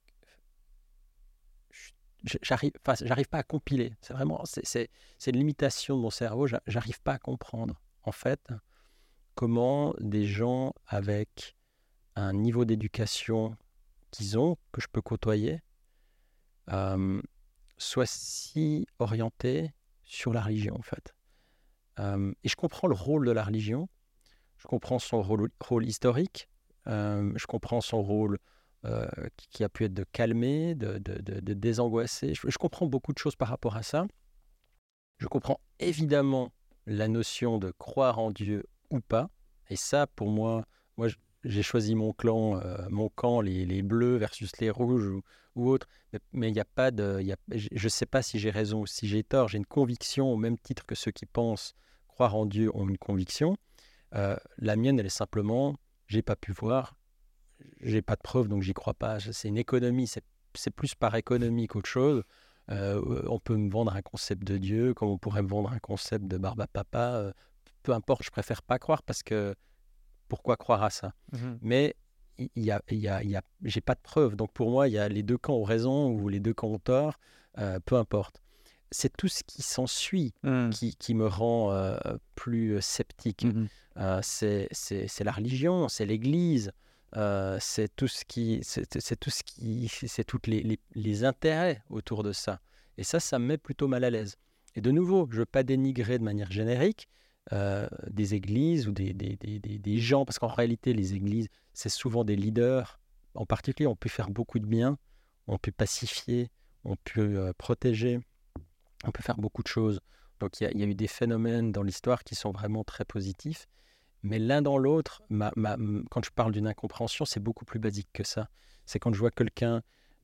j'arrive, enfin, j'arrive pas à compiler. C'est vraiment, c'est, une limitation de mon cerveau. J'a- J'arrive pas à comprendre en fait comment des gens avec un niveau d'éducation qu'ils ont, que je peux côtoyer, soient si orientés sur la religion en fait. Euh, et je comprends le rôle de la religion, je comprends son rôle, historique, euh, je comprends son rôle euh, qui, a pu être de calmer, de, désangoisser. Je, comprends beaucoup de choses par rapport à ça. Je comprends évidemment la notion de croire en Dieu ou pas. Et ça, pour moi, moi, j'ai choisi mon clan, mon camp, les, bleus versus les rouges ou, autres. Mais- il n'y a pas de, je ne sais pas si j'ai raison ou si j'ai tort. J'ai une conviction au même titre que ceux qui pensent croire en Dieu ont une conviction. Euh, la mienne, elle est simplement, j'ai pas pu voir, j'ai pas de preuves, donc j'y crois pas. C'est une économie, c'est plus par économie qu'autre chose. Euh, on peut me vendre un concept de Dieu, comme on pourrait me vendre un concept de barbe à papa. euh, peu importe, je préfère pas croire parce que pourquoi croire à ça? Mhm. Mais il y a, il y a, y a, j'ai pas de preuves. Donc pour moi, il y a les deux camps ont raison ou les deux camps ont tort, peu importe. C'est tout ce qui s'ensuit Mhm. qui, qui me rend euh, plus euh, sceptique. Mhm. Euh, c'est la religion, c'est l'Église, euh, c'est tout ce qui, c'est tout ce qui, c'est toutes les, les, les intérêts autour de ça. Et ça, ça me met plutôt mal à l'aise. Et de nouveau, je ne veux pas dénigrer de manière générique des églises ou des, des, des, des- des gens, parce qu'en réalité, les églises, c'est souvent des leaders en particulier, ont pu faire beaucoup de bien, ont pu pacifier, ont pu euh, protéger, on peut faire beaucoup de choses. Donc il y, a eu des phénomènes dans l'histoire qui sont vraiment très positifs. Mais l'un dans l'autre, quand je parle d'une incompréhension, c'est beaucoup plus basique que ça. C'est quand je vois quelqu'un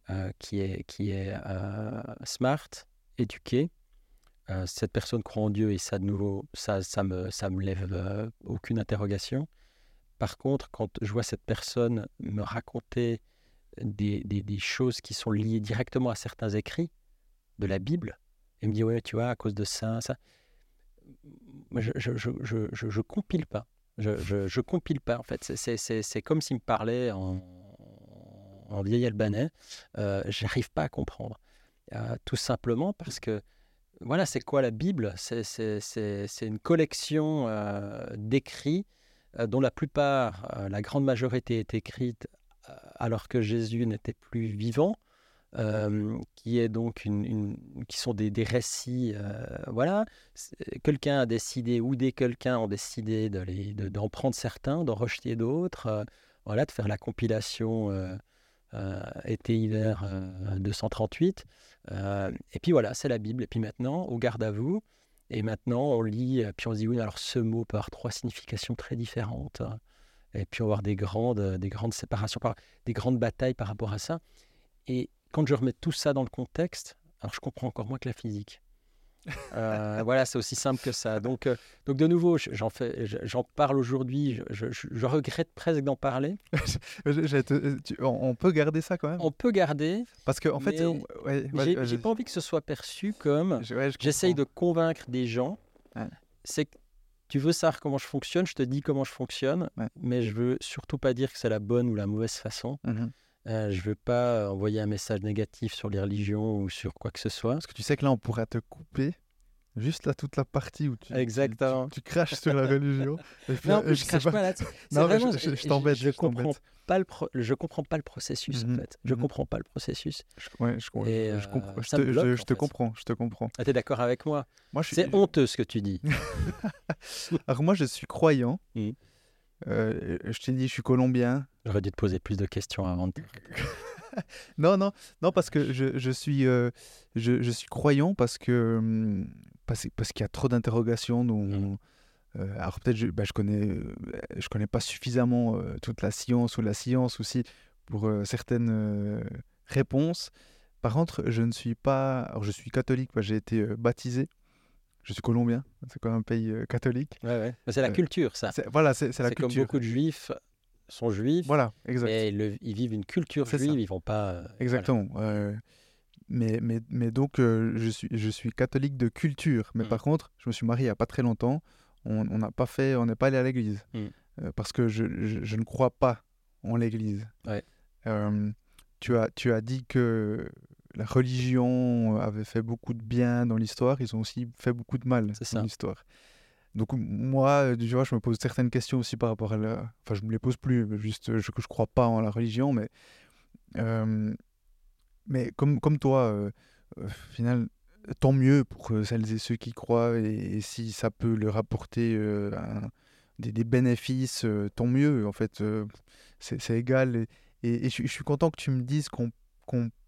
euh, qui est, qui est euh, smart, éduqué, cette personne croit en Dieu et ça, de nouveau, ça, ça, me, ça me lève aucune interrogation. Par contre, quand je vois cette personne me raconter des, des, choses qui sont liées directement à certains écrits de la Bible, et me dit, ouais, tu vois, à cause de ça, ça, je, je, je, je, compile pas. Je, compile pas, en fait. C'est comme s'il me parlait en, en vieil albanais. Euh, J'arrive pas à comprendre. Euh, tout simplement parce que voilà, c'est quoi la Bible? C'est une collection euh, d'écrits euh, dont la plupart, la grande majorité est écrite alors que Jésus n'était plus vivant. Qui est donc une, qui sont des, des récits voilà quelqu'un a décidé ou des quelqu'un ont décidé d'en prendre certains d'en rejeter d'autres voilà de faire la compilation été hiver 238 et puis voilà, c'est la Bible. Et puis maintenant, au garde à vous. Et maintenant, on lit, puis on se dit, oui, alors ce mot peut avoir trois significations très différentes. Et puis on va avoir des grandes, des grandes séparations, des grandes batailles par rapport à ça. Et quand je remets tout ça dans le contexte, alors je comprends encore moins que la physique. Euh, voilà, c'est aussi simple que ça. Donc, euh, donc de nouveau, j'en fais, j'en parle aujourd'hui. Je, je, regrette presque d'en parler. Euh, on peut garder ça quand même? On peut garder. Parce que en fait, j'ai pas envie que ce soit perçu comme j'essaye de convaincre des gens. C'est que tu veux savoir comment je fonctionne, je te dis comment je fonctionne, mais je veux surtout pas dire que c'est la bonne ou la mauvaise façon. Mmh je ne veux pas envoyer un message négatif sur les religions ou sur quoi que ce soit. Parce que tu sais que là, on pourrait te couper juste là toute la partie où tu, Exactement. tu, craches sur la religion. non, je, je crache pas, là-dessus. Non, vraiment, je, je t'embête. Je, comprends pas le je comprends pas le processus en mmh fait. Je mmh comprends pas le processus. ouais, je, Et, je, comprends. je, te, je te comprends. Je te comprends. Ah, es d'accord avec moi, moi C'est honteux ce que tu dis. Alors moi, je suis croyant. Mmh. Euh, je t'ai dit, je suis colombien. J'aurais dû te poser plus de questions avant de... non, non, non, parce que je, je suis, euh, je, je, suis croyant parce que hum, parce, parce qu'il y a trop d'interrogations. Mmh. Euh, alors peut-être je, bah, je connais, je connais pas suffisamment toute la science ou la science aussi pour certaines réponses. Par contre, je ne suis pas, alors je suis catholique, j'ai été baptisé je suis colombien, c'est quand même un pays euh, catholique. Ouais, ouais. C'est la euh, culture, ça. Voilà, c'est la culture. comme beaucoup de juifs sont juifs. Voilà, exact. Et ils vivent une culture juive, ils vont pas. Euh, Exactement. mais, mais, mais donc, je, suis, je suis catholique de culture. Mais mm. par contre, je me suis marié il n'y a pas très longtemps. On n'a pas fait, on n'est pas allé à l'église. Mm. parce que je, je, je, ne crois pas en l'église. Ouais. tu, as, tu as dit que la religion avait fait beaucoup de bien dans l'histoire, ils ont aussi fait beaucoup de mal dans l'histoire. Donc moi, tu vois, je me pose certaines questions aussi par rapport à la... Enfin, je me les pose plus, juste je, je crois pas en la religion, mais... mais comme, comme toi, euh, au final, tant mieux pour celles et ceux qui croient, et, si ça peut leur apporter des, des, bénéfices, tant mieux, en fait, c'est égal. Et, et, je, suis content que tu me dises qu'on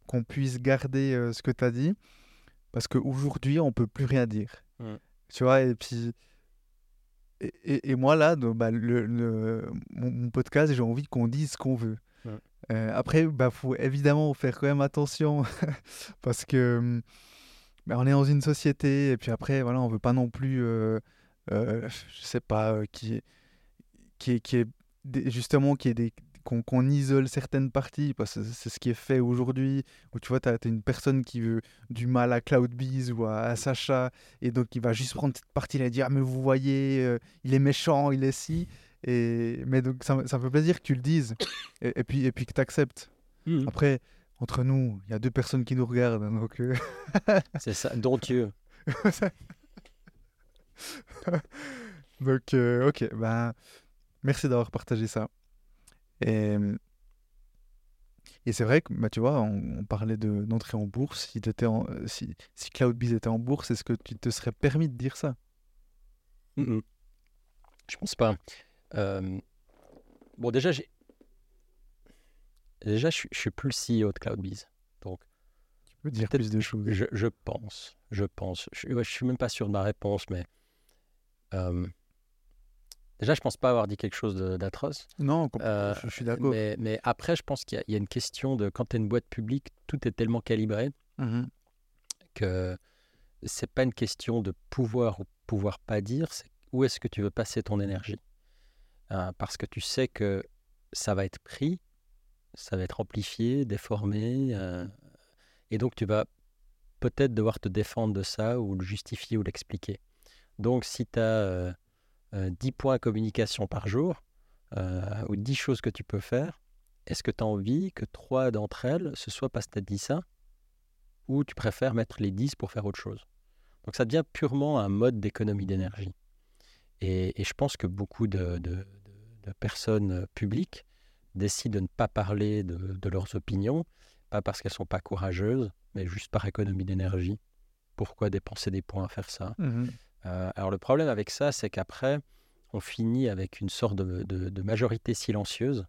qu'on puisse garder euh, ce que tu as dit, parce qu'aujourd'hui, on peut plus rien dire. Mmh. Tu vois, et puis. Et, et, moi, là, bah, le, mon, podcast, j'ai envie qu'on dise ce qu'on veut. Euh, après, il bah, faut évidemment faire quand même attention, parce que bah, on est dans une société, et puis après, voilà, on veut pas non plus, euh, euh je sais pas, qui, qui, qui est justement qui est des, qu'on isole certaines parties, parce que c'est ce qui est fait aujourd'hui, où tu vois, tu as, une personne qui veut du mal à CloudBees ou à, Sacha, et donc il va juste prendre cette partie-là et dire, ah mais vous voyez, euh, il est méchant, il est si. Et, mais donc ça, ça me fait plaisir que tu le dises, et, puis, et puis que tu acceptes. Mmh. Après, entre nous, il y a deux personnes qui nous regardent, donc... Euh, c'est ça, dont Dieu. donc, euh, ok, ben, merci d'avoir partagé ça. Et, et c'est vrai que, bah, tu vois, on, parlait d'entrer en bourse. Si, étais en, euh, si, si CloudBees était en bourse, est-ce que tu te serais permis de dire ça? Je Je pense pas. bon, déjà, j'ai. Déjà, je, je suis plus le CEO de CloudBees. Donc, Tu peux dire plus de choses. je, je pense, je pense. Je, ouais, je suis même pas sûr de ma réponse, mais euh, déjà, je pense pas avoir dit quelque chose d'atroce. Non, Euh, je, suis d'accord. Mais, mais après, je pense qu'il y, a- il y a une question de quand tu es une boîte publique, tout est tellement calibré Mhm. que c'est pas une question de pouvoir ou pouvoir pas dire, c'est où est-ce que tu veux passer ton énergie? Euh, parce que tu sais que ça va être pris, ça va être amplifié, déformé, euh, et donc tu vas peut-être devoir te défendre de ça ou le justifier ou l'expliquer. Donc si tu as 10 points de communication par jour, euh, ou 10 choses que tu peux faire, est-ce que tu as envie que trois d'entre elles, ce soit parce que tu as dit ça, ou tu préfères mettre les 10 pour faire autre chose? Donc ça devient purement un mode d'économie d'énergie. Et, et je pense que beaucoup de, de- personnes euh, publiques décident de ne pas parler de, de leurs opinions, pas parce qu'elles sont pas courageuses, mais juste par économie d'énergie. Pourquoi dépenser des points à faire ça? Mhm. Euh, alors le problème avec ça, c'est qu'après, on finit avec une sorte de, de- de majorité silencieuse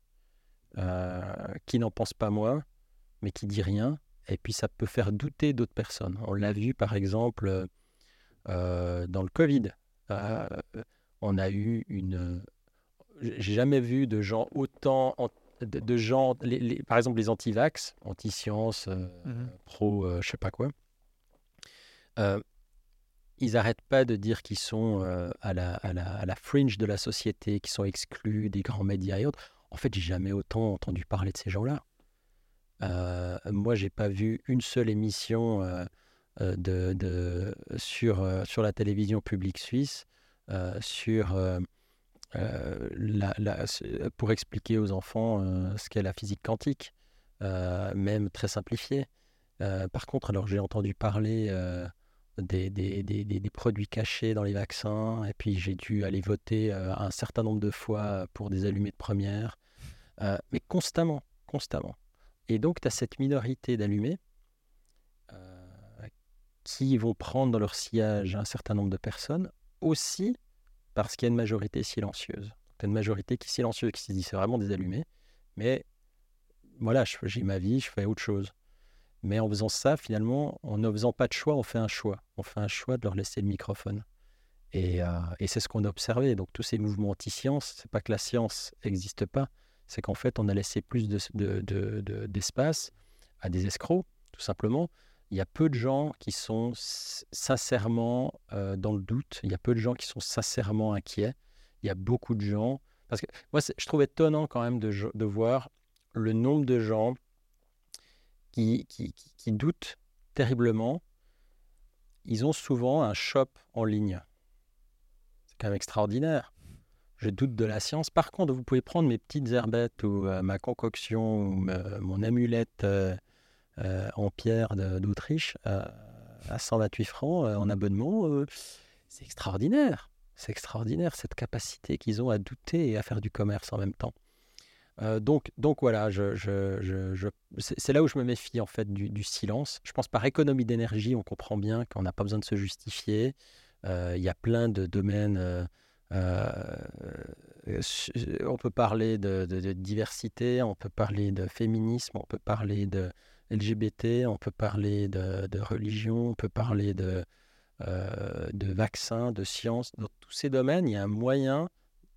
euh, qui n'en pense pas moins, mais qui dit rien. Et puis ça peut faire douter d'autres personnes. On l'a vu par exemple euh, dans le Covid. On a eu une... J'ai jamais vu de gens autant... en- De, de gens, les- les- par exemple les anti-vax, anti-science, euh, Mhm. pro, euh, je sais pas quoi. Euh, ils n'arrêtent pas de dire qu'ils sont euh, à, la, à, fringe de la société, qu'ils sont exclus des grands médias et autres. En fait, j'ai jamais autant entendu parler de ces gens-là. Euh, moi, j'ai pas vu une seule émission euh, euh, de, sur, la télévision publique suisse pour expliquer aux enfants ce qu'est la physique quantique, même très simplifié. Euh, par contre, alors j'ai entendu parler des, produits cachés dans les vaccins, et puis j'ai dû aller voter euh, un certain nombre de fois pour des allumés de première, Euh, mais constamment, constamment. Et donc, tu as cette minorité d'allumés euh, qui vont prendre dans leur sillage un certain nombre de personnes, aussi parce qu'il y a une majorité silencieuse. Tu as une majorité qui est silencieuse, qui se dit c'est vraiment des allumés, mais voilà, j'ai ma vie, je fais autre chose. Mais en faisant ça, finalement, en ne faisant pas de choix, on fait un choix. On fait un choix de leur laisser le microphone. Et, euh, et c'est ce qu'on a observé. Donc tous ces mouvements anti-science, c'est pas que la science n'existe pas, c'est qu'en fait, on a laissé plus de- de- de- d'espace à des escrocs, tout simplement. Il y a peu de gens qui sont sincèrement euh, dans le doute. Il y a peu de gens qui sont sincèrement inquiets. Il y a beaucoup de gens. Parce que moi, je trouve étonnant quand même de voir le nombre de gens qui, doutent terriblement. Ils ont souvent un shop en ligne. C'est quand même extraordinaire. Je doute de la science. Par contre, vous pouvez prendre mes petites herbettes ou euh, ma concoction ou me- mon amulette euh, euh, en pierre d'Autriche euh, à 128 francs euh, en abonnement. euh, c'est extraordinaire. C'est extraordinaire cette capacité qu'ils ont à douter et à faire du commerce en même temps. Euh, donc, donc voilà, c'est là où je me méfie en fait du, silence. Je pense par économie d'énergie, on comprend bien qu'on n'a pas besoin de se justifier. Euh, Il y a plein de domaines. euh, on peut parler de, diversité, on peut parler de féminisme, on peut parler de LGBT, on peut parler de, religion, on peut parler de, de vaccins, de sciences. Dans tous ces domaines, il y a un moyen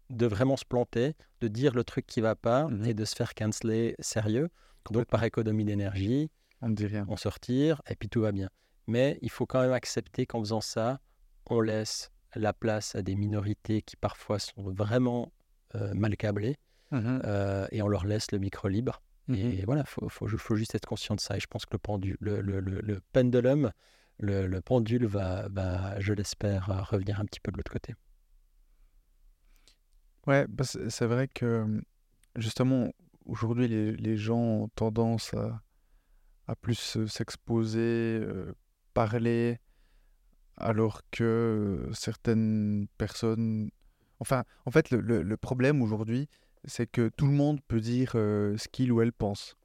de vraiment se planter, de dire le truc qui va pas Mhm. et de se faire canceler sérieux. Donc par économie d'énergie, On dit rien. on se retire et puis tout va bien. Mais il faut quand même accepter qu'en faisant ça, on laisse la place à des minorités qui parfois sont vraiment euh, mal câblées Mhm. euh, et on leur laisse le micro libre. Mhm. Et voilà, il faut, faut, faut juste être conscient de ça. Et je pense que le, pendu, le, le, le, le pendulum, le, le pendule va, va, je l'espère, revenir un petit peu de l'autre côté. Ouais, bah, c'est c'est vrai que justement, aujourd'hui, les, les gens ont tendance à, à plus euh, s'exposer, euh, parler, alors que euh, certaines personnes... Enfin, en fait, le, le- le problème aujourd'hui, c'est que tout le monde peut dire euh, ce qu'il ou elle pense.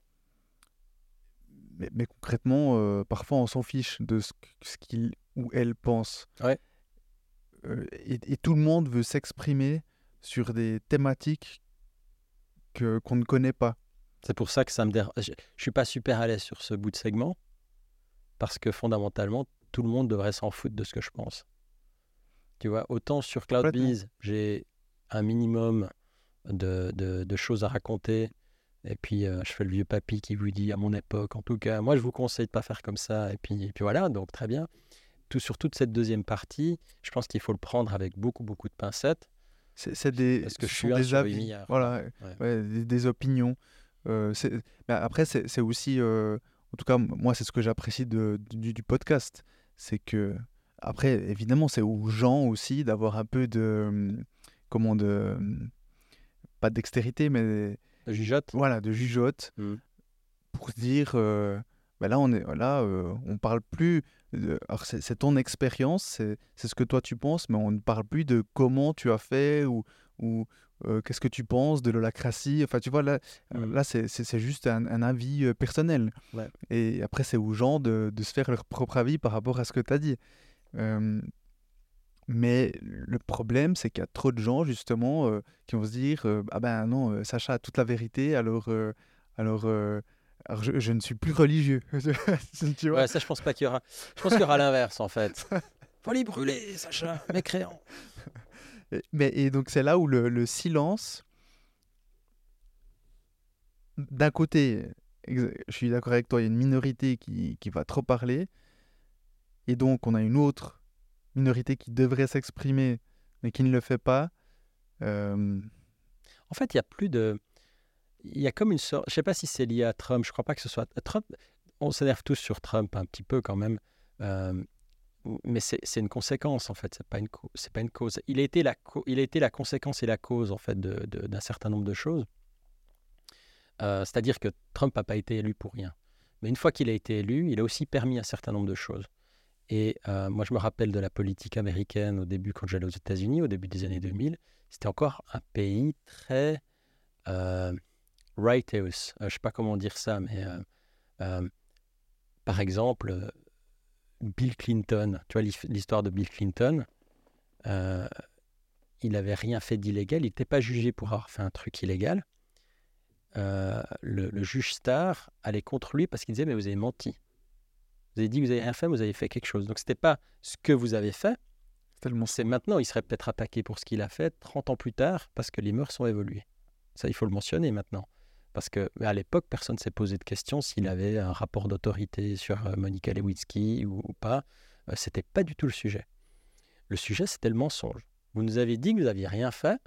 Mais, mais concrètement, euh, parfois, on s'en fiche de ce, que- ce qu'il ou elle pense. Ouais. Euh, et, et tout le monde veut s'exprimer sur des thématiques que qu'on ne connaît pas. C'est pour ça que ça me dérange. Je, je suis pas super à l'aise sur ce bout de segment parce que fondamentalement, tout le monde devrait s'en foutre de ce que je pense. Tu vois, autant sur CloudBees, j'ai un minimum de, de, de, choses à raconter. Et puis, euh, je fais le vieux papy qui vous dit, à mon époque, en tout cas, moi, je vous conseille de pas faire comme ça. Et puis, et puis voilà, donc très bien. Tout, sur toute cette deuxième partie, je pense qu'il faut le prendre avec beaucoup, beaucoup de pincettes. C'est des, Parce que je suis des avis, voilà, ouais. Ouais, des, des, opinions. Euh, mais après, c'est aussi, euh, en tout cas, moi, c'est ce que j'apprécie du, du, podcast. C'est que, après, évidemment, c'est aux gens aussi d'avoir un peu de, comment de, pas de dextérité, mais de jugeote. Voilà, de jugeote. Mmh. Pour dire, euh, ben là, on est là, euh, on parle plus. Alors, c'est ton expérience, c'est ce que toi tu penses, mais on ne parle plus de comment tu as fait ou, ou euh, qu'est-ce que tu penses de l'holacratie. Enfin, tu vois, là, mmh. là c'est juste un, un avis personnel. Ouais. Et après, c'est aux gens de, de, se faire leur propre avis par rapport à ce que tu as dit. Mais le problème, c'est qu'il y a trop de gens, justement, euh, qui vont se dire euh, Ah ben non, euh, Sacha a toute la vérité, alors, alors, alors je, je, ne suis plus religieux. tu vois ouais, ça, je pense pas qu'il y aura. Je pense qu'il y aura l'inverse, en fait. Faut les brûler, Sacha, mécréant. Mais, et donc, c'est là où le, le silence, d'un côté, je suis d'accord avec toi, il y a une minorité qui, qui va trop parler, et donc on a une autre minorité qui devrait s'exprimer mais qui ne le fait pas. Euh... En fait, il y a plus de. Il y a comme une sorte. Je ne sais pas si c'est lié à Trump. Je ne crois pas que ce soit. Trump. On s'énerve tous sur Trump un petit peu quand même. Euh... Mais c'est une conséquence en fait. C'est pas une c'est pas une cause. Il a été la il a été la conséquence et la cause en fait d'un certain nombre de choses. Euh, C'est-à-dire que Trump n'a pas été élu pour rien. Mais une fois qu'il a été élu, il a aussi permis un certain nombre de choses. Et euh, moi, je me rappelle de la politique américaine au début, quand j'allais aux États-Unis, au début des années 2000. C'était encore un pays très right house. Euh, je ne sais pas comment dire ça, mais euh, euh, par exemple, Bill Clinton, tu vois l'histoire de Bill Clinton, il n'avait rien fait d'illégal, il n'était pas jugé pour avoir fait un truc illégal. Le, le, juge Starr allait contre lui parce qu'il disait mais vous avez menti. Vous avez dit que vous avez rien fait, vous avez fait quelque chose. Donc, ce n'était pas ce que vous avez fait. C'est maintenant, il serait peut-être attaqué pour ce qu'il a fait 30 ans plus tard parce que les mœurs sont évoluées. Ça, il faut le mentionner maintenant. Parce qu'à l'époque, personne ne s'est posé de question s'il avait un rapport d'autorité sur euh, Monica Lewinsky ou, ou pas. Euh, c'était pas du tout le sujet. Le sujet, c'était le mensonge. Vous nous avez dit que vous n'aviez rien fait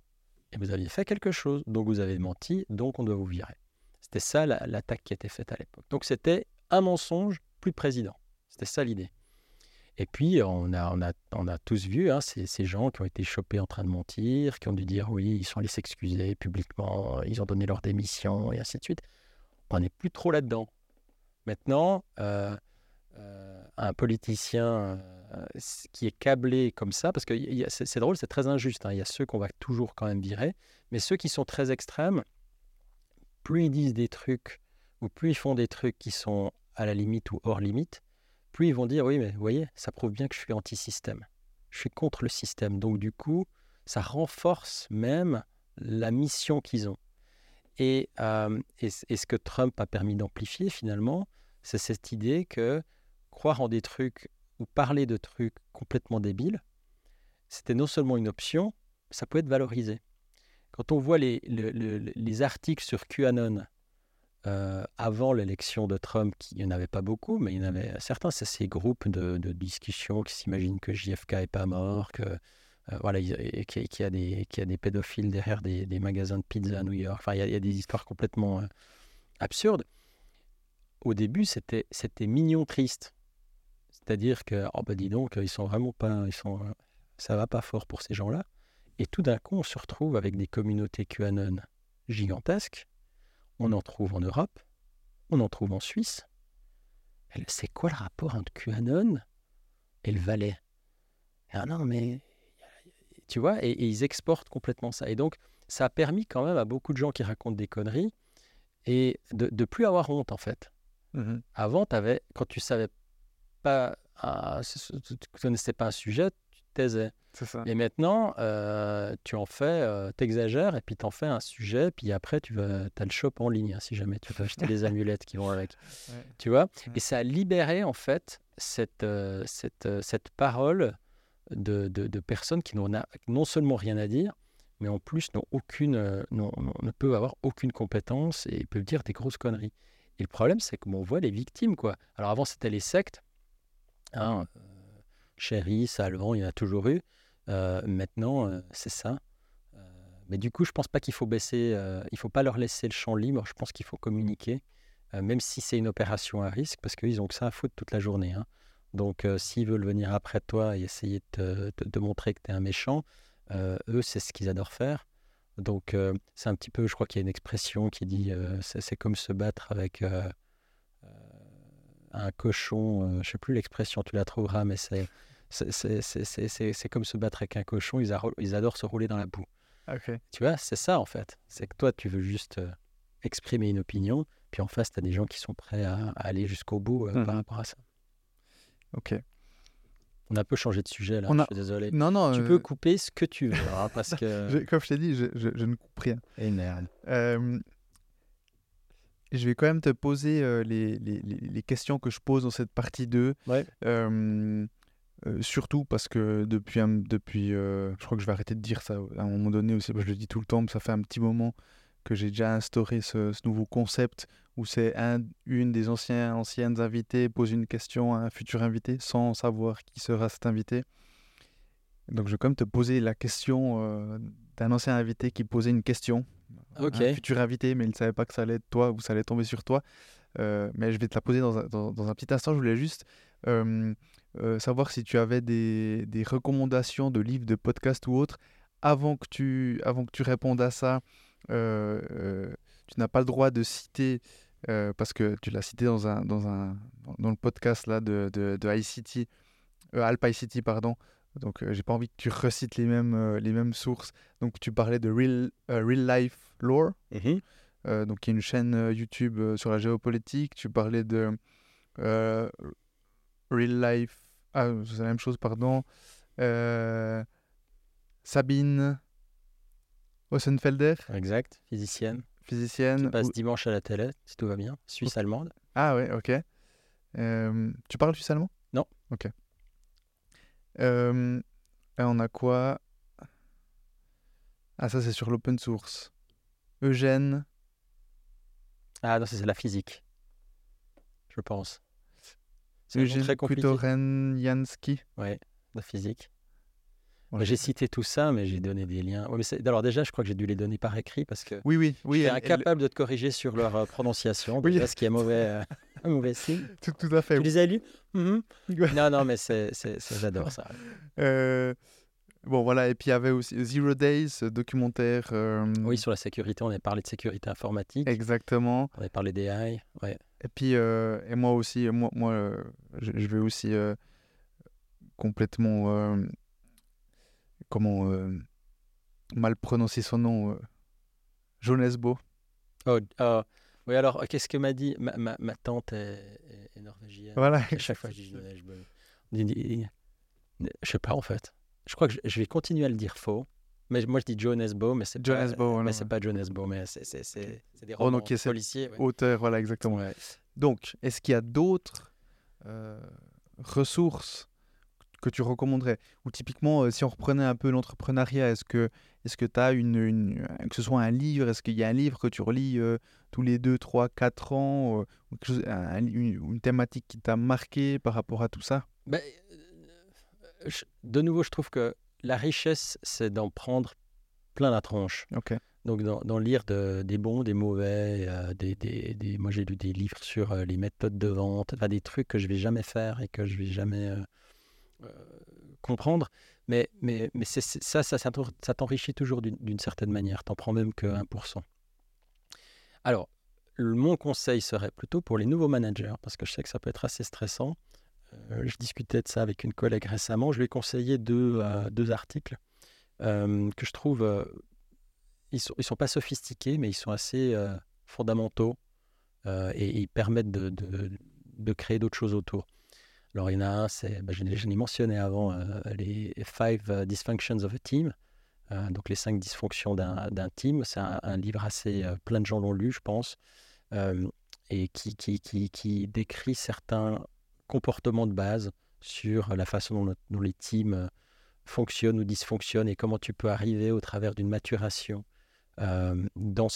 et vous aviez fait quelque chose. Donc vous avez menti, donc on doit vous virer. C'était ça l'attaque qui était faite à l'époque. Donc c'était un mensonge plus président. C'était ça l'idée. Et puis, on a, on a, on a tous vu hein, ces, gens qui ont été chopés en train de mentir, qui ont dû dire oui, ils sont allés s'excuser publiquement, ils ont donné leur démission, et ainsi de suite. On n'est plus trop là-dedans. Maintenant, euh, euh, un politicien euh, qui est câblé comme ça, parce que c'est drôle, c'est très injuste, hein, il y a ceux qu'on va toujours quand même virer, mais ceux qui sont très extrêmes, plus ils disent des trucs, ou plus ils font des trucs qui sont à la limite ou hors limite, ils vont dire oui, mais voyez, ça prouve bien que je suis anti-système. Je suis contre le système. Donc du coup, ça renforce même la mission qu'ils ont. Et, euh, et, ce que Trump a permis d'amplifier finalement, c'est cette idée que croire en des trucs ou parler de trucs complètement débiles, c'était non seulement une option, ça peut être valorisé. Quand on voit les, les articles sur QAnon euh, avant l'élection de Trump, il n'y en avait pas beaucoup, mais il y en avait certains, c'est ces groupes de, de discussion qui s'imaginent que JFK n'est pas mort, que euh, voilà, qu'il y, a des, qu y a des pédophiles derrière des, des, magasins de pizza à New York. Enfin, il y, a, il y a des histoires complètement euh, absurdes. Au début, c'était mignon triste. C'est-à-dire que, oh ben dis donc, ils sont vraiment pas, ils sont, ça va pas fort pour ces gens-là. Et tout d'un coup, on se retrouve avec des communautés QAnon gigantesques on en trouve en Europe, on en trouve en Suisse. C'est quoi le rapport entre QAnon et le Valais? Ah non, mais tu vois, et, et, ils exportent complètement ça. Et donc, ça a permis quand même à beaucoup de gens qui racontent des conneries et de plus avoir honte en fait. Mmh Avant, avais, quand tu savais pas, tu connaissais pas un sujet, taisais. C'est ça. Et maintenant, euh, tu en fais, euh, t'exagères, et puis t'en fais un sujet, puis après, tu vas, as le shop en ligne, hein, si jamais tu veux acheter les amulettes qui vont avec. Ouais. Tu vois? Ouais. Et ça a libéré, en fait, cette, euh, cette, euh, cette parole de, de, de personnes qui n'ont non seulement rien à dire, mais en plus n'ont aucune, ne peuvent avoir aucune compétence et peuvent dire des grosses conneries. Et le problème, c'est qu'on voit les victimes, quoi. Alors avant, c'était les sectes. Hein, Chéri, Salvan, il y en a toujours eu. Euh, maintenant, euh, c'est ça. Euh, mais du coup, je pense pas qu'il faut baisser, il faut pas leur laisser le champ libre. Je pense qu'il faut communiquer, même si c'est une opération à risque, parce qu'ils ont que ça à foutre toute la journée. hein. Donc, s'ils veulent venir après toi et essayer de, te- montrer que tu es un méchant, eux, c'est ce qu'ils adorent faire. Donc, c'est un petit peu, je crois qu'il y a une expression qui dit, c'est comme se battre avec un cochon. euh, je sais plus l'expression, tu la trouveras, mais c'est comme se battre avec un cochon. Ils, ils adorent se rouler dans la boue. Ok. Tu vois, c'est ça en fait. C'est que toi, tu veux juste euh, exprimer une opinion, puis en face, tu as des gens qui sont prêts à, à aller jusqu'au bout euh, par Mhm. rapport à ça. Ok. On a un peu changé de sujet là, On a- je suis désolé. Non, non. Tu euh, peux couper ce que tu veux, hein, parce que... je- comme je t'ai dit, je, je- je ne coupe rien. Et merde. Je vais quand même te poser euh, les, les- les- questions que je pose dans cette partie 2. Ouais. Euh, euh, surtout parce que depuis, un- depuis je crois que je vais arrêter de dire ça à un moment donné aussi, parce que je le dis tout le temps, mais ça fait un petit moment que j'ai déjà instauré ce, ce nouveau concept où c'est un, une des anciens, anciennes invitées pose une question à un futur invité sans savoir qui sera cet invité. Donc je vais quand même te poser la question d'un ancien invité qui posait une question Ok. un futur invité, mais il ne savait pas que ça allait être toi ou ça allait tomber sur toi. Euh, mais je vais te la poser dans un, dans, un petit instant. Je voulais juste euh, euh, savoir si tu avais des, des recommandations de livres, de podcasts ou autres. Avant que tu, avant que tu répondes à ça, tu n'as pas le droit de citer, parce que tu l'as cité dans, un, dans, un, dans le podcast là, de, de, de ICT, euh, Alp ICT, pardon. Donc, euh, j'ai pas envie que tu recites les mêmes, euh, les mêmes sources. Donc, tu parlais de Real, euh, Real Life Lore, euh, donc qui est une chaîne YouTube sur la géopolitique. Tu parlais de Real Life. Ah, c'est la même chose, pardon. Sabine Ossenfelder, Exact, physicienne. physicienne. Qui passe ou- dimanche à la télé, si tout va bien. Suisse allemande. Ah ouais, ok. Tu parles suisse allemand? Non. Ok. Euh, on a quoi? Ah ça c'est sur l'open source. Eugène. Ah non, c'est la physique. Je pense. C'est Eugène compliqué. Kutorenyansky. Ouais, la physique. J'ai cité tout ça, mais j'ai donné des liens. Ouais, mais alors déjà, je crois que j'ai dû les donner par écrit parce que Oui, oui, oui. je suis elle- elle- incapable de te corriger sur leur euh, prononciation, Oui. déjà, ce qui est mauvais, euh, un mauvais signe. tout, tout à fait. Tu les as lus? Mhm. Ouais. Non, non, mais c'est, j'adore ça. Euh, bon voilà, et puis il y avait aussi Zero Days, ce documentaire. euh, Oui, sur la sécurité, on a parlé de sécurité informatique, Exactement. on a parlé des AI. Ouais. Et puis, euh, et moi aussi, moi, moi je, je vais aussi euh, complètement, comment, euh, mal prononcer son nom, euh, Jonesbo. Oh, oh, oui, alors, qu'est-ce que m'a dit ma, ma, ma tante est, est- est norvégienne? Voilà. À chaque fois, je dis, je, je, sais pas en fait. Je crois que je, je vais continuer à le dire faux. Mais moi, je dis Joe Nesbo, mais c'est Joe pas, mais c'est ouais. pas Joe Nesbo, mais c'est, c'est, c'est, c'est des Oh, romans policiers. ouais. Auteur, voilà, exactement. Ouais. Donc, est-ce qu'il y a d'autres euh, ressources que tu recommanderais? Ou typiquement, euh, si on reprenait un peu l'entrepreneuriat, est-ce que est-ce que tu as une, une- que ce soit un livre, est-ce qu'il y a un livre que tu relis euh, tous les 2, 3, 4 ans, euh, ou quelque chose, un- un- une, une thématique qui t'a marqué par rapport à tout ça? Ben, euh, je- de nouveau, je trouve que la richesse, c'est d'en prendre plein la tronche. Donc, d'en, d'en lire de- des bons, des mauvais. euh, des, des, des- moi, j'ai lu des livres sur euh, les méthodes de vente, enfin, des trucs que je vais jamais faire et que je vais jamais euh, euh, comprendre. Mais, mais, mais ça, ça, ça t'en- ça t'enrichit toujours d'une, certaine manière. T'en prends même que 1%. Alors, mon conseil serait plutôt pour les nouveaux managers, parce que je sais que ça peut être assez stressant. Euh, je discutais de ça avec une collègue récemment. Je lui ai conseillé deux, euh, deux articles euh, que je trouve. euh, ils sont, ils sont pas sophistiqués, mais ils sont assez euh, fondamentaux euh, et, ils permettent de- de créer d'autres choses autour. Alors, il y en a un, c'est, bah, je l'ai mentionné avant, les Five Dysfunctions of a Team. donc, les cinq dysfonctions d'un team. C'est un, livre assez. plein de gens l'ont lu, je pense. et qui, qui, qui, qui, décrit certains comportements de base sur la façon dont, les teams fonctionnent ou dysfonctionnent et comment tu peux arriver au travers d'une maturation. dans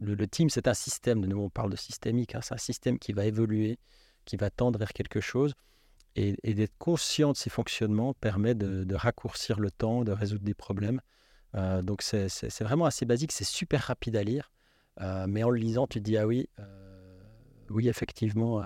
le, team, c'est un système, de nouveau on parle de systémique, hein, c'est un système qui va évoluer, qui va tendre vers quelque chose. Et, d'être conscient de ces fonctionnements permet de, raccourcir le temps, de résoudre des problèmes. donc c'est vraiment assez basique, c'est super rapide à lire. mais en le lisant, tu te dis, ah oui, oui, effectivement,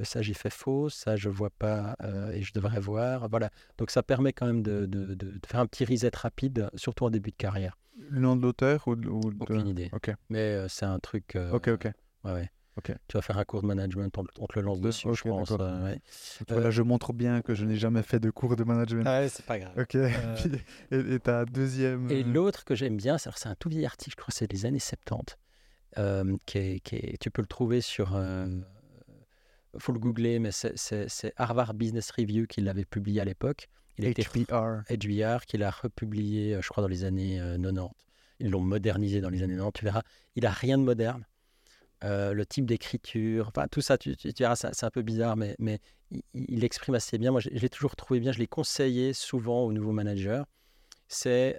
ça j'ai fait faux, ça je vois pas euh, et je devrais voir. Voilà. Donc ça permet quand même de, de, de, faire un petit reset rapide, surtout en début de carrière. Le nom de l'auteur ou, Aucune idée. Ok. Mais euh, c'est un truc. Euh, ok, ok. Ouais, ouais. Ok. Tu vas faire un cours de management, on, te le lance dessus, je pense. Ouais. Voilà, je montre bien que je n'ai jamais fait de cours de management. Ah ouais, c'est pas grave. Ok. et ta deuxième. Et l'autre que j'aime bien, c'est un tout vieil article, je crois, c'est des années 70. qui, est, qui est, tu peux le trouver sur faut le googler, mais c'est Harvard Business Review qui l'avait publié à l'époque. Il était HBR. HBR, qui l'a republié, euh, je crois, dans les années 90. Euh, Ils l'ont modernisé dans les années 90. Tu verras, il n'a rien de moderne. Euh, le type d'écriture, enfin tout ça, tu, verras, c'est un peu bizarre, mais, mais il, exprime assez bien. Moi, je, l'ai toujours trouvé bien. Je l'ai conseillé souvent aux nouveaux managers. C'est,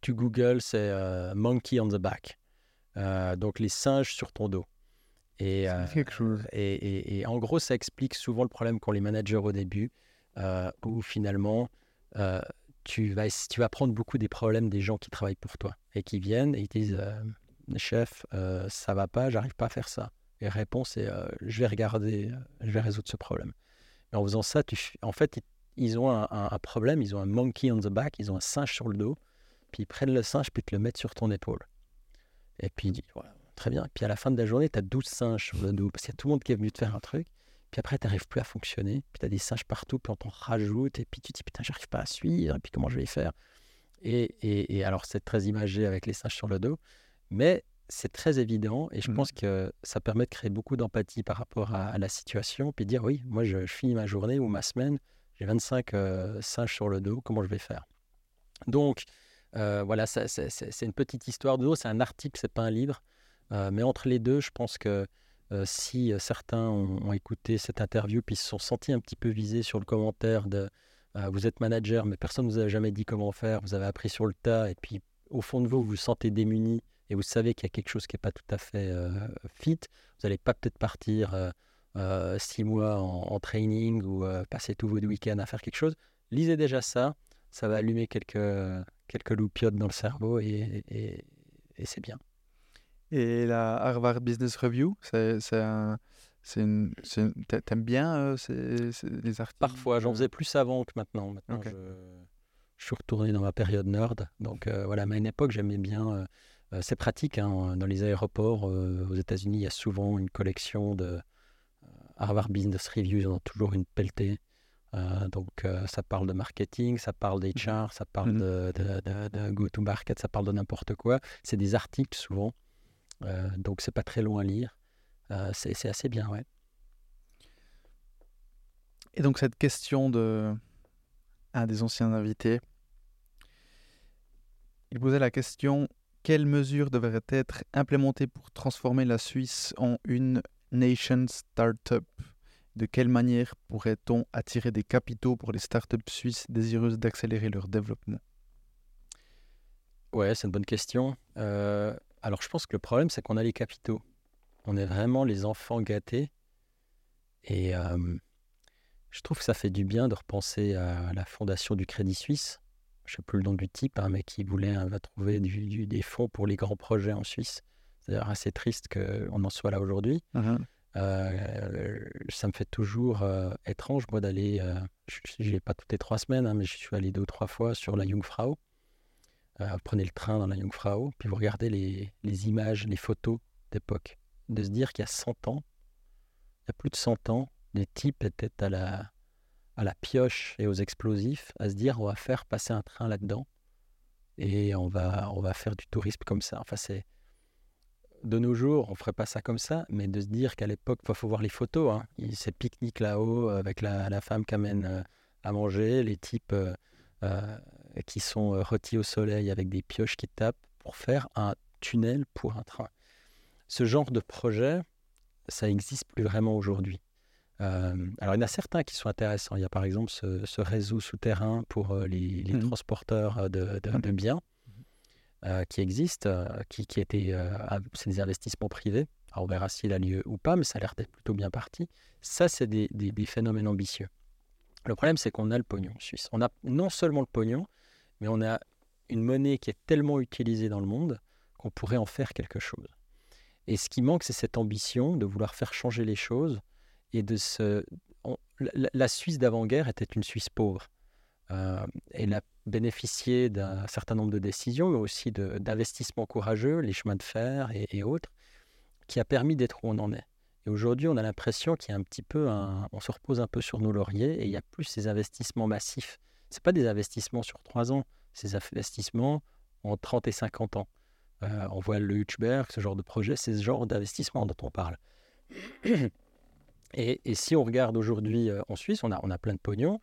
tu googles, c'est Monkey on the back. donc les singes sur ton dos. Et, euh, chose. Et, et, en gros, ça explique souvent le problème qu'ont les managers au début, euh, où finalement, euh, tu, vas, tu vas prendre beaucoup des problèmes des gens qui travaillent pour toi et qui viennent et ils disent Chef, ça va pas, j'arrive pas à faire ça. Et réponse est Je vais regarder, je vais résoudre ce problème. Et en faisant ça, en fait, ils ont un, problème, ils ont un monkey on the back, ils ont un singe sur le dos, puis ils prennent le singe, puis te le mettent sur ton épaule. Et puis, voilà, Très bien. Et puis à la fin de la journée, tu as 12 singes sur le dos parce qu'il y a tout le monde qui est venu te faire un truc. Puis après, tu n'arrives plus à fonctionner. Puis tu as des singes partout, puis on t'en rajoute. Et puis tu te dis, putain, j'arrive pas à suivre. Et puis comment je vais faire? Et, et, alors, c'est très imagé avec les singes sur le dos. Mais c'est très évident. Et je mmh. pense que ça permet de créer beaucoup d'empathie par rapport à, la situation. Puis dire, oui, moi, je, finis ma journée ou ma semaine. J'ai 25 euh, singes sur le dos. Comment je vais faire? Donc, euh, voilà, c'est une petite histoire de dos. C'est un article, c'est pas un livre. Euh, mais entre les deux, je pense que euh, si certains ont, écouté cette interview puis se sont sentis un petit peu visés sur le commentaire de vous êtes manager, mais personne ne vous a jamais dit comment faire, vous avez appris sur le tas, et puis au fond de vous, vous vous sentez démuni et vous savez qu'il y a quelque chose qui n'est pas tout à fait fit, vous n'allez pas peut-être partir six mois en, training ou passer tous vos week-ends à faire quelque chose. Lisez déjà ça, ça va allumer quelques, quelques loupiottes dans le cerveau et c'est bien. Et la Harvard Business Review, c'est un. Une, T'aimes bien euh, les articles Parfois, j'en faisais plus avant que maintenant. Maintenant, je, je, suis retourné dans ma période nerd. Donc euh, voilà, mais à une époque, j'aimais bien. Euh, c'est pratique, hein, dans les aéroports aux États-Unis, il y a souvent une collection de Harvard Business Review, ils en ont toujours une pelletée. donc ça parle de marketing, ça parle d'HR, mmh ça parle mmh de, de, de go-to-market, ça parle de n'importe quoi. C'est des articles souvent. Euh, donc c'est pas très long à lire. Euh, c'est assez bien, ouais. Et donc cette question de un des anciens invités, il posait la question quelles mesures devraient être implémentées pour transformer la Suisse en une nation startup? De quelle manière pourrait-on attirer des capitaux pour les startups suisses désireuses d'accélérer leur développement? Ouais, c'est une bonne question. Euh, alors, je pense que le problème, c'est qu'on a les capitaux. On est vraiment les enfants gâtés. Et je trouve que ça fait du bien de repenser à la fondation du Crédit Suisse. Je ne sais plus le nom du type, hein, mais qui voulait hein, va trouver des fonds pour les grands projets en Suisse. C'est assez triste qu'on en soit là aujourd'hui. Mmh ça me fait toujours étrange, moi, d'aller. je n'y vais pas toutes les trois semaines, hein, mais je suis allé deux ou trois fois sur la Jungfrau euh, prenez le train dans la Jungfrau, puis vous regardez les, les images, les photos d'époque. De se dire qu'il y a 100 ans, il y a plus de 100 ans, les types étaient à la, à la pioche et aux explosifs, à se dire on va faire passer un train là-dedans et on va, on va faire du tourisme comme ça. Enfin, c'est. de nos jours, on ferait pas ça comme ça, mais de se dire qu'à l'époque, il faut voir les photos, hein, ces pique-niques là-haut avec la, femme qui amène euh, à manger, les types euh, euh, qui sont rôtis au soleil avec des pioches qui tapent pour faire un tunnel pour un train. Ce genre de projet, ça n'existe plus vraiment aujourd'hui. Alors, il y en a certains qui sont intéressants. Il y a par exemple ce, réseau souterrain pour les, mmh transporteurs de, de biens. Euh, qui existent, euh, qui, qui étaient, euh, c'est des investissements privés. Alors on verra s'il a lieu ou pas, mais ça a l'air d'être plutôt bien parti. Ça, c'est des, des, phénomènes ambitieux. Le problème, c'est qu'on a le pognon en Suisse. On a non seulement le pognon, mais on a une monnaie qui est tellement utilisée dans le monde qu'on pourrait en faire quelque chose. Et ce qui manque, c'est cette ambition de vouloir faire changer les choses et de se. la Suisse d'avant-guerre était une Suisse pauvre. Euh, elle a bénéficié d'un certain nombre de décisions, mais aussi d'investissements courageux, les chemins de fer et, autres, qui a permis d'être où on en est. Et aujourd'hui, on a l'impression qu'il y a un petit peu, on se repose un peu sur nos lauriers et il y a plus ces investissements massifs. Ce pas des investissements sur trois ans, ces investissements en 30 et 50 ans. Euh, on voit le Hutchberg, ce genre de projet, c'est ce genre d'investissement dont on parle. Et, si on regarde aujourd'hui euh, en Suisse, on a, on a plein de pognon,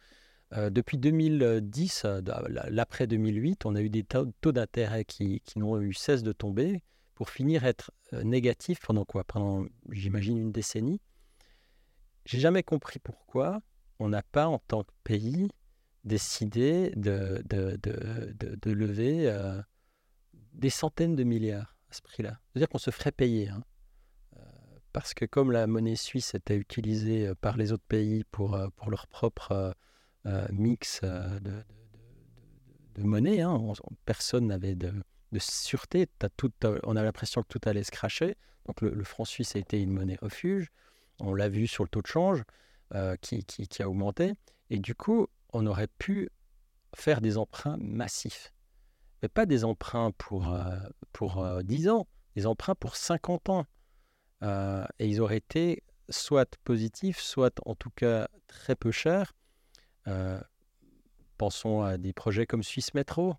euh, depuis 2010, euh, l'après 2008, on a eu des taux, d'intérêt qui, n'ont eu cesse de tomber pour finir être négatifs pendant quoi? Pendant, j'imagine, une décennie. J'ai jamais compris pourquoi on n'a pas, en tant que pays, décidé de, de, lever des centaines de milliards à ce prix-là. C'est-à-dire qu'on se ferait payer. Hein. Parce que comme la monnaie suisse était utilisée par les autres pays pour, pour leur propre euh, mix euh, de, monnaie. Hein. personne n'avait de, sûreté. on a l'impression que tout allait se cracher. Donc le, franc suisse a été une monnaie refuge. On l'a vu sur le taux de change euh, qui, qui, a augmenté. Et du coup, on aurait pu faire des emprunts massifs. Mais pas des emprunts pour, pour 10 ans, des emprunts pour 50 ans. Et ils auraient été soit positifs, soit en tout cas très peu chers. Euh, pensons à des projets comme Suisse Métro,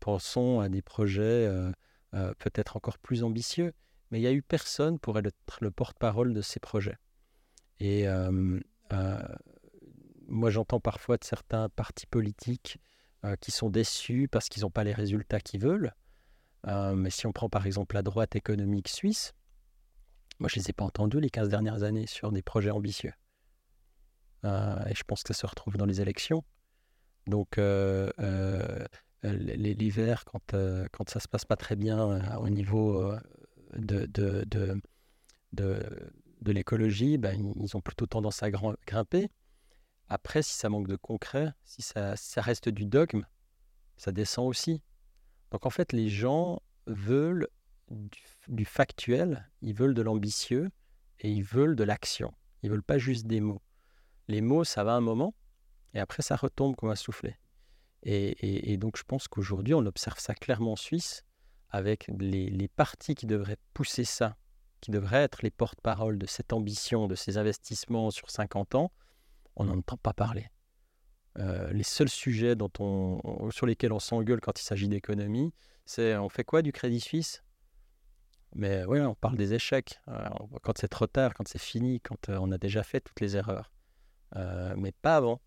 pensons à des projets euh, euh, peut-être encore plus ambitieux, mais il n'y a eu personne pour être le porte-parole de ces projets. Et moi, j'entends parfois de certains partis politiques qui sont déçus parce qu'ils n'ont pas les résultats qu'ils veulent. mais si on prend par exemple la droite économique suisse, moi, je ne les ai pas entendus les 15 dernières années sur des projets ambitieux. Euh, et je pense que ça se retrouve dans les élections. Donc, euh, euh, l'hiver, quand, quand ça se passe pas très bien au niveau de, de, de, l'écologie, ben, ils ont plutôt tendance à grimper. Après, si ça manque de concret, si ça, ça reste du dogme, ça descend aussi. Donc en fait, les gens veulent du, factuel, ils veulent de l'ambitieux et ils veulent de l'action. Ils veulent pas juste des mots les mots, ça va un moment, et après, ça retombe comme un soufflet. Et, donc, je pense qu'aujourd'hui, on observe ça clairement en Suisse, avec les, partis qui devraient pousser ça, qui devraient être les porte-parole de cette ambition, de ces investissements sur 50 ans, on n'en entend pas parler. Euh, les seuls sujets dont on, sur lesquels on s'engueule quand il s'agit d'économie, c'est on fait quoi du Crédit Suisse? Mais oui, on parle des échecs. Euh, quand c'est trop tard, quand c'est fini, quand euh, on a déjà fait toutes les erreurs. Euh, mais pas avant.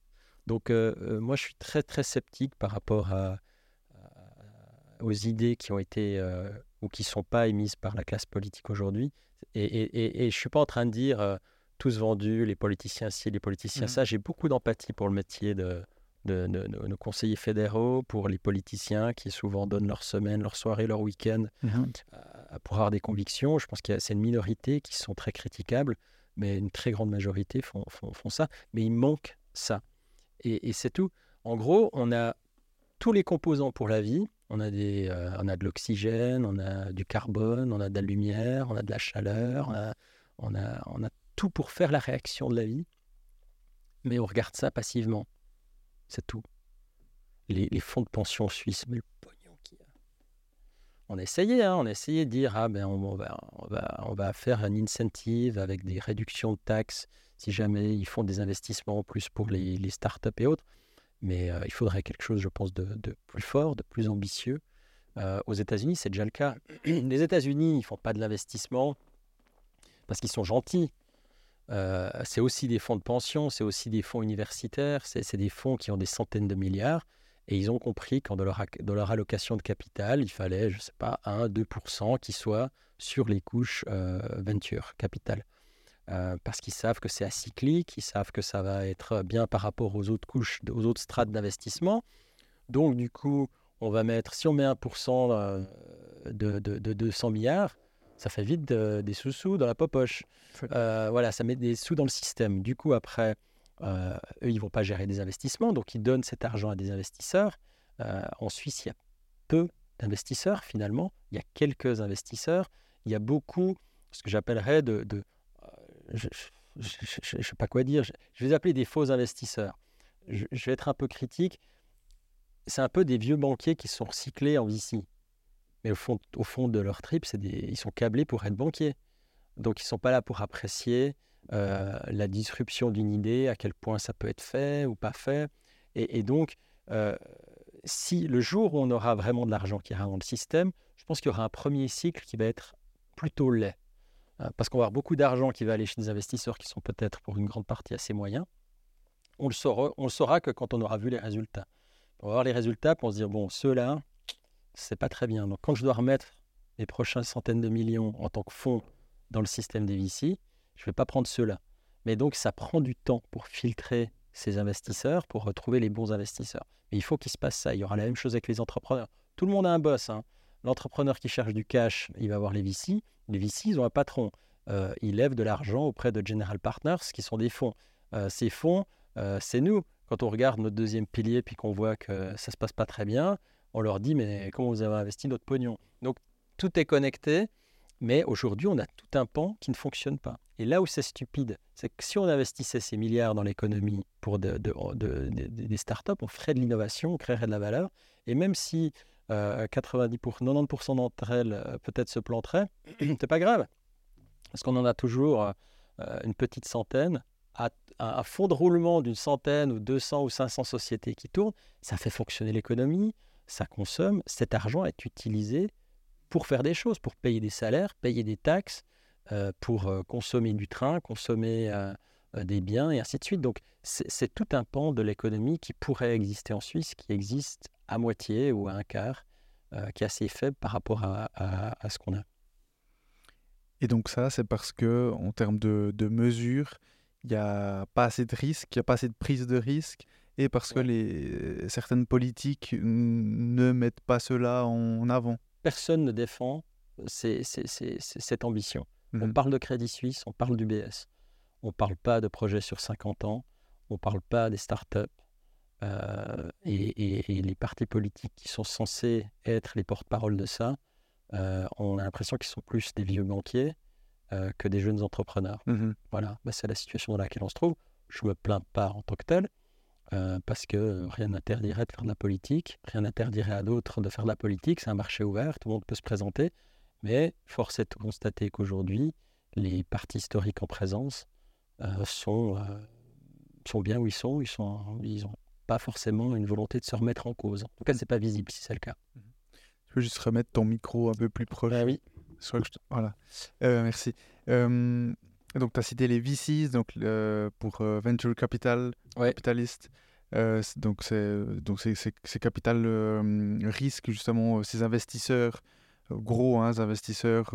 Donc euh, euh, moi, je suis très très sceptique par rapport à, aux idées qui ont été ou qui ne sont pas émises par la classe politique aujourd'hui. Et, et, et, je ne suis pas en train de dire tous vendus, les politiciens ci, les politiciens mmh. ça. J'ai beaucoup d'empathie pour le métier de, de, nos conseillers fédéraux, pour les politiciens qui souvent donnent leur semaine, leur soirée, leur week-end mmh pour avoir des convictions. Je pense que c'est une minorité qui sont très critiquables mais une très grande majorité font, font, ça. Mais il manque ça. Et, c'est tout. En gros, on a tous les composants pour la vie. On a, des, euh, on a de l'oxygène, on a du carbone, on a de la lumière, on a de la chaleur, on a, on a, tout pour faire la réaction de la vie. Mais on regarde ça passivement. C'est tout. Les, fonds de pension suisses, mais on a essayé, hein, on a de dire ah ben on, va, on, va, on va faire un incentive avec des réductions de taxes si jamais ils font des investissements en plus pour les, les startups et autres. Mais euh, il faudrait quelque chose, je pense, de, plus fort, de plus ambitieux. Euh, aux États-Unis, c'est déjà le cas. Les États-Unis, ils font pas de l'investissement parce qu'ils sont gentils. Euh, c'est aussi des fonds de pension, c'est aussi des fonds universitaires, c'est des fonds qui ont des centaines de milliards. Et ils ont compris qu'en de leur, leur allocation de capital, il fallait, je ne sais pas, 1-2% qui soit sur les couches euh, venture, capital. Euh, parce qu'ils savent que c'est acyclique, ils savent que ça va être bien par rapport aux autres couches, aux autres strates d'investissement. Donc, du coup, on va mettre, si on met 1% euh, de, de, de, 200 milliards, ça fait vite des sous-sous dans la poche. voilà, ça met des sous dans le système. Du coup, après, euh, eux, ils ne vont pas gérer des investissements, donc ils donnent cet argent à des investisseurs. Euh, en Suisse, il y a peu d'investisseurs finalement. Il y a quelques investisseurs. Il y a beaucoup, ce que j'appellerais de... de euh, je ne sais pas quoi dire. Je, vais les appeler des faux investisseurs. Je, vais être un peu critique. C'est un peu des vieux banquiers qui sont recyclés en VC. Mais au fond, au fond de leur trip, ils sont câblés pour être banquiers. Donc ils ne sont pas là pour apprécier euh, la disruption d'une idée, à quel point ça peut être fait ou pas fait. Et, donc, euh, si le jour où on aura vraiment de l'argent qui ira dans le système, je pense qu'il y aura un premier cycle qui va être plutôt laid. Euh, parce qu'on va avoir beaucoup d'argent qui va aller chez des investisseurs qui sont peut-être pour une grande partie assez moyens. On le saura, on le saura que quand on aura vu les résultats. On va voir les résultats pour se dire, bon, ceux-là, c'est pas très bien. Donc quand je dois remettre les prochaines centaines de millions en tant que fonds dans le système des VC, je vais pas prendre ceux-là. Mais donc, ça prend du temps pour filtrer ces investisseurs, pour retrouver les bons investisseurs. Mais il faut qu'il se passe ça. Il y aura la même chose avec les entrepreneurs. Tout le monde a un boss. Hein. L'entrepreneur qui cherche du cash, il va voir les VC. Les VC, ils ont un patron. Euh, ils lèvent de l'argent auprès de General Partners, qui sont des fonds. Euh, ces fonds, euh, c'est nous. Quand on regarde notre deuxième pilier, puis qu'on voit que ça ne se passe pas très bien, on leur dit, mais comment vous avez investi notre pognon? Donc, tout est connecté. Mais aujourd'hui, on a tout un pan qui ne fonctionne pas. Et là où c'est stupide, c'est que si on investissait ces milliards dans l'économie pour de, des startups, on ferait de l'innovation, on créerait de la valeur. Et même si 90 pour, 90% d'entre elles euh, peut-être se planteraient, c'est pas grave. Parce qu'on en a toujours euh, une petite centaine. À, fond de roulement d'une centaine ou 200 ou 500 sociétés qui tournent, ça fait fonctionner l'économie, ça consomme. Cet argent est utilisé pour faire des choses, pour payer des salaires, payer des taxes, euh, pour euh, consommer du train, consommer euh, des biens et ainsi de suite. Donc c'est tout un pan de l'économie qui pourrait exister en Suisse, qui existe à moitié ou à un quart, qui est assez faible par rapport à, ce qu'on a. Et donc ça, c'est parce que en termes de, mesures, il n'y a pas assez de risques, il n'y a pas assez de prise de risque, et parce que les, certaines politiques ne mettent pas cela en avant personne ne défend cette ambition. On mmh parle de Crédit Suisse, on parle du BS. On ne parle pas de projets sur 50 ans, on ne parle pas des startups. Euh, et, et, les partis politiques qui sont censés être les porte-parole de ça, euh, on a l'impression qu'ils sont plus des vieux banquiers euh, que des jeunes entrepreneurs. Mmh voilà, bah, c'est la situation dans laquelle on se trouve. Je ne me plains pas en tant que tel, euh, parce que rien n'interdirait de faire de la politique, rien n'interdirait à d'autres de faire de la politique, c'est un marché ouvert, tout le monde peut se présenter, mais force est de constater qu'aujourd'hui, les partis historiques en présence euh, sont, euh, sont bien où ils sont, ils n'ont ils pas forcément une volonté de se remettre en cause. En tout cas, ce n'est pas visible si c'est le cas. Je peux juste remettre ton micro un peu plus proche. Ah oui. Voilà. merci. Donc, tu as cité les VCs donc, pour Venture Capital, Capitalist. donc, c'est donc c'est capital risque, justement, ces investisseurs gros, hein, investisseurs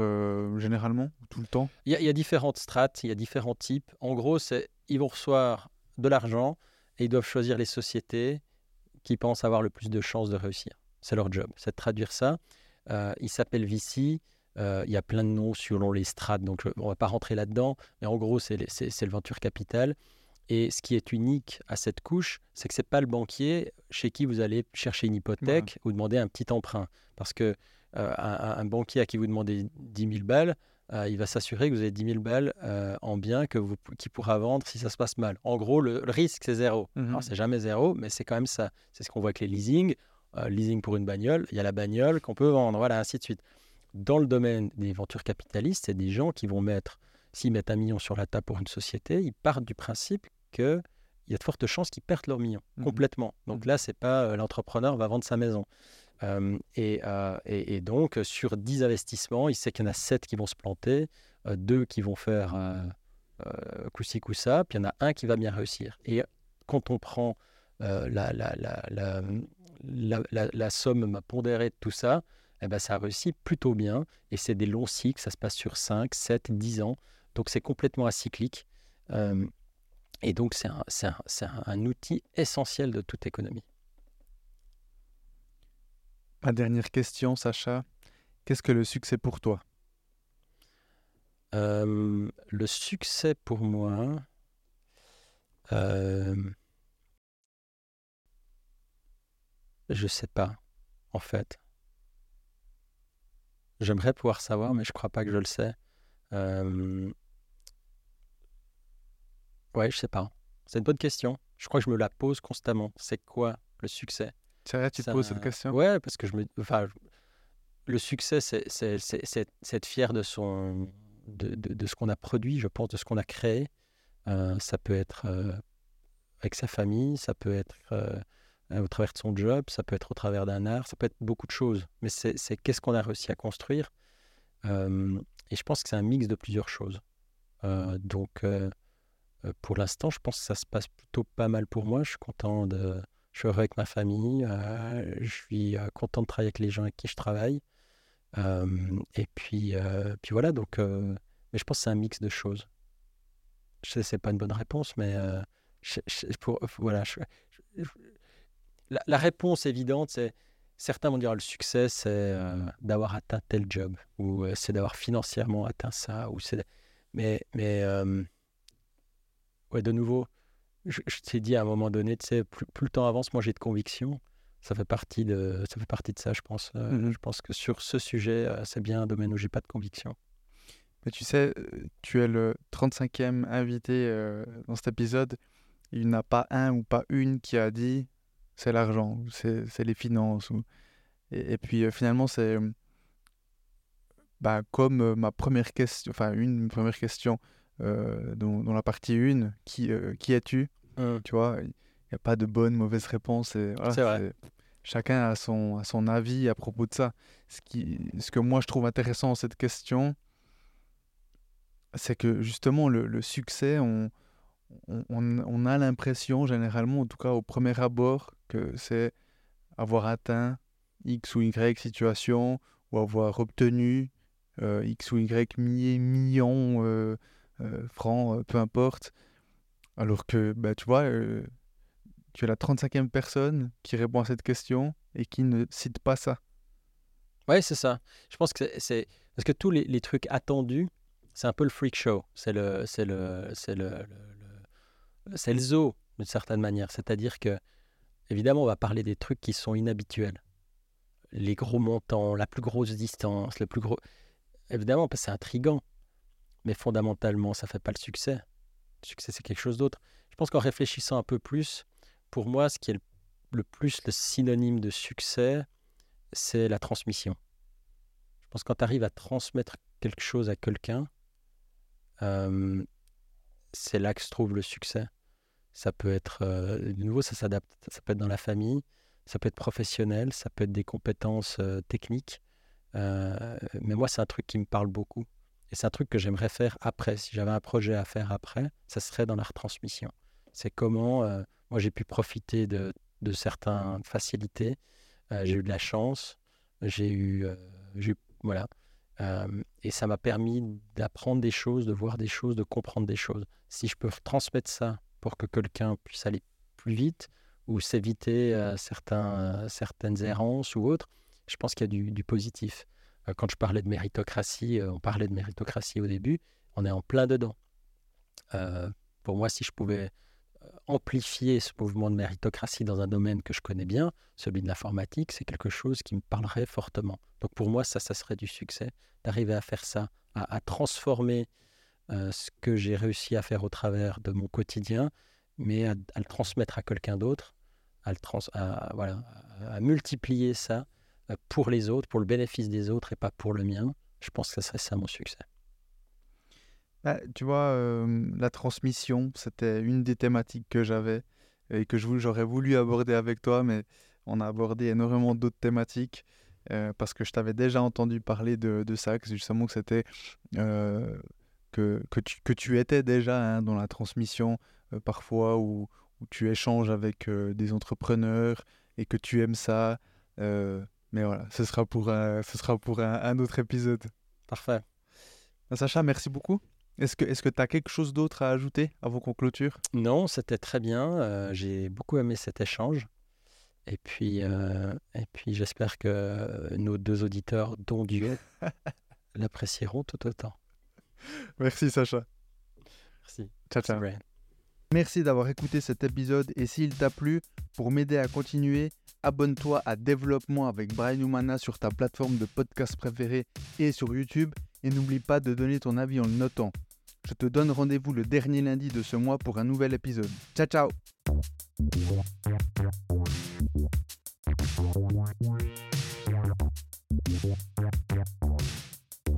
généralement, tout le temps il y, a, différentes strates, il y a différents types. En gros, c'est ils vont recevoir de l'argent et ils doivent choisir les sociétés qui pensent avoir le plus de chances de réussir. C'est leur job, c'est de traduire ça. Euh, ils s'appellent VC. Euh, il y a plein de noms selon les strates, donc on ne va pas rentrer là-dedans, mais en gros, c'est le venture capital. Et ce qui est unique à cette couche, c'est que ce n'est pas le banquier chez qui vous allez chercher une hypothèque ou demander un petit emprunt. Parce que euh, un, banquier à qui vous demandez 10 000 balles, euh, il va s'assurer que vous avez 10 000 balles en bien que vous, qui pourra vendre si ça se passe mal. En gros, le, risque, c'est zéro. Alors, c'est jamais zéro, mais c'est quand même ça. C'est ce qu'on voit avec les leasing. leasing pour une bagnole, il y a la bagnole qu'on peut vendre, voilà, ainsi de suite dans le domaine des ventures capitalistes, c'est des gens qui vont mettre, s'ils mettent un million sur la table pour une société, ils partent du principe qu'il y a de fortes chances qu'ils perdent leur million mmh complètement. Donc mmh là, c'est pas euh, l'entrepreneur va vendre sa maison. Euh, et, euh, et- et donc, sur 10 investissements, il sait qu'il y en a 7 qui vont se planter, euh, 2 qui vont faire coup-ci, coup-ça, puis il y en a un qui va bien réussir. Et quand on prend la, la, la, la, la- la- la somme pondérée de tout ça, eh ben, ça réussit plutôt bien. Et c'est des longs cycles, ça se passe sur 5, 7, 10 ans. Donc, c'est complètement acyclique. Euh, et donc, c'est un, c'est un- c'est un- un outil essentiel de toute économie. Ma dernière question, Sacha. Qu'est-ce que le succès pour toi? Euh, le succès pour moi, euh, je sais pas, en fait. J'aimerais pouvoir savoir, mais je crois pas que je le sais. Euh, ouais, je sais pas. C'est une bonne question. Je crois que je me la pose constamment. C'est quoi le succès? C'est vrai, tu te poses cette question? Ouais, parce que je me, enfin, le succès, c'est être fier de son, de, de- de ce qu'on a produit, je pense, de ce qu'on a créé. Euh, ça peut être euh, avec sa famille, ça peut être au travers de son job, ça peut être au travers d'un art, ça peut être beaucoup de choses. Mais c'est qu'est-ce qu'on a réussi à construire. Euh, et je pense que c'est un mix de plusieurs choses. Euh, donc, euh, euh, pour l'instant, je pense que ça se passe plutôt pas mal pour moi. Je suis content de, je suis heureux avec ma famille. euh, je suis euh, content de travailler avec les gens avec qui je travaille. Euh, et puis, euh, puis voilà. Donc, euh, mais je pense que c'est un mix de choses. Je sais, c'est pas une bonne réponse, mais euh, pour, voilà. La, la réponse évidente, c'est certains vont dire le succès, c'est euh, d'avoir atteint tel job, ou euh, c'est d'avoir financièrement atteint ça, ou c'est. Mais, mais euh, ouais, de nouveau, je, je t'ai dit à un moment donné, tu sais, plus, plus le temps avance, moi j'ai de conviction. Ça fait partie de, ça fait partie de ça, je pense. Mhm. Je pense que sur ce sujet, c'est bien un domaine où j'ai pas de conviction. Mais tu sais, tu es le 35e invité dans cet épisode. Il n'y en a pas un ou pas une qui a dit c'est l'argent, c'est les finances. Ou... Et, et puis euh, finalement, c'est euh, bah, comme euh, ma première question, enfin une première question euh, dans, dans la partie 1, qui, euh, qui es-tu? Tu vois, il n'y a pas de bonne, mauvaise réponse. et voilà, C'est vrai. Chacun a son, a son avis à propos de ça. Ce, qui, ce que moi je trouve intéressant dans cette question, c'est que justement le, le succès, on- on a l'impression généralement, en tout cas au premier abord, que c'est avoir atteint X ou Y situation ou avoir obtenu euh, X ou Y mi- millions euh, euh, francs, peu importe. Alors que, bah, tu vois, tu es la 35e personne qui répond à cette question et qui ne cite pas ça. Ouais, c'est ça. Je pense que c'est- parce que tous les, trucs attendus, c'est un peu le freak show. C'est le, le, le, le- le zoo d'une certaine manière. C'est-à-dire que, évidemment, on va parler des trucs qui sont inhabituels. Les gros montants, la plus grosse distance, le plus gros. Évidemment, c'est intriguant. Mais fondamentalement, ça fait pas le succès. Le succès, c'est quelque chose d'autre. Je pense qu'en réfléchissant un peu plus, pour moi, ce qui est le, le plus le synonyme de succès, c'est la transmission. Je pense que quand tu arrives à transmettre quelque chose à quelqu'un, euh, c'est là que se trouve le succès. Ça peut être, euh, de nouveau, ça s'adapte. Ça peut être dans la famille, ça peut être professionnel, ça peut être des compétences euh, techniques. Euh, mais moi, c'est un truc qui me parle beaucoup. Et c'est un truc que j'aimerais faire après. Si j'avais un projet à faire après, ça serait dans la retransmission. C'est comment moi j'ai pu profiter de, de certaines facilités. J'ai eu de la chance. J'ai eu, voilà. Et ça m'a permis d'apprendre des choses, de voir des choses, de comprendre des choses. Si je peux transmettre ça pour que quelqu'un puisse aller plus vite ou s'éviter euh, certains, euh, certaines errances ou autres, je pense qu'il y a du, positif. Euh, quand je parlais de méritocratie, on parlait de méritocratie au début, on est en plein dedans. Pour moi, si je pouvais amplifier ce mouvement de méritocratie dans un domaine que je connais bien, celui de l'informatique, c'est quelque chose qui me parlerait fortement. Donc pour moi, ça, ça serait du succès, d'arriver à faire ça, à, transformer ce que j'ai réussi à faire au travers de mon quotidien, mais à, le transmettre à quelqu'un d'autre, à, multiplier ça euh, pour les autres, pour le bénéfice des autres et pas pour le mien. Je pense que ça serait ça mon succès. Bah, tu vois, euh, la transmission, c'était une des thématiques que j'avais et que j'aurais voulu aborder avec toi, mais On a abordé énormément d'autres thématiques euh, parce que je t'avais déjà entendu parler de, de ça, que justement que c'était euh, que, que, tu, que tu étais déjà hein, dans la transmission euh, parfois où, où, tu échanges avec des entrepreneurs et que tu aimes ça. mais voilà, ce sera pour un, ce sera pour un, un autre épisode. Parfait. Sacha, merci beaucoup. Est-ce que tu as quelque chose d'autre à ajouter avant qu'on clôture? Non, c'était très bien. J'ai beaucoup aimé cet échange. Et puis, et puis j'espère que nos deux auditeurs, dont Dieu, l'apprécieront tout autant. Merci Sacha. Merci. Ciao, ciao. Merci d'avoir écouté cet épisode et s'il t'a plu, pour m'aider à continuer, abonne-toi à Développement avec Brian Humana sur ta plateforme de podcast préférée et sur YouTube et n'oublie pas de donner ton avis en le notant. Je te donne rendez-vous le dernier lundi de ce mois pour un nouvel épisode. Ciao ciao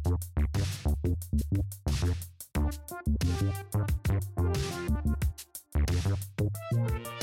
Thank you.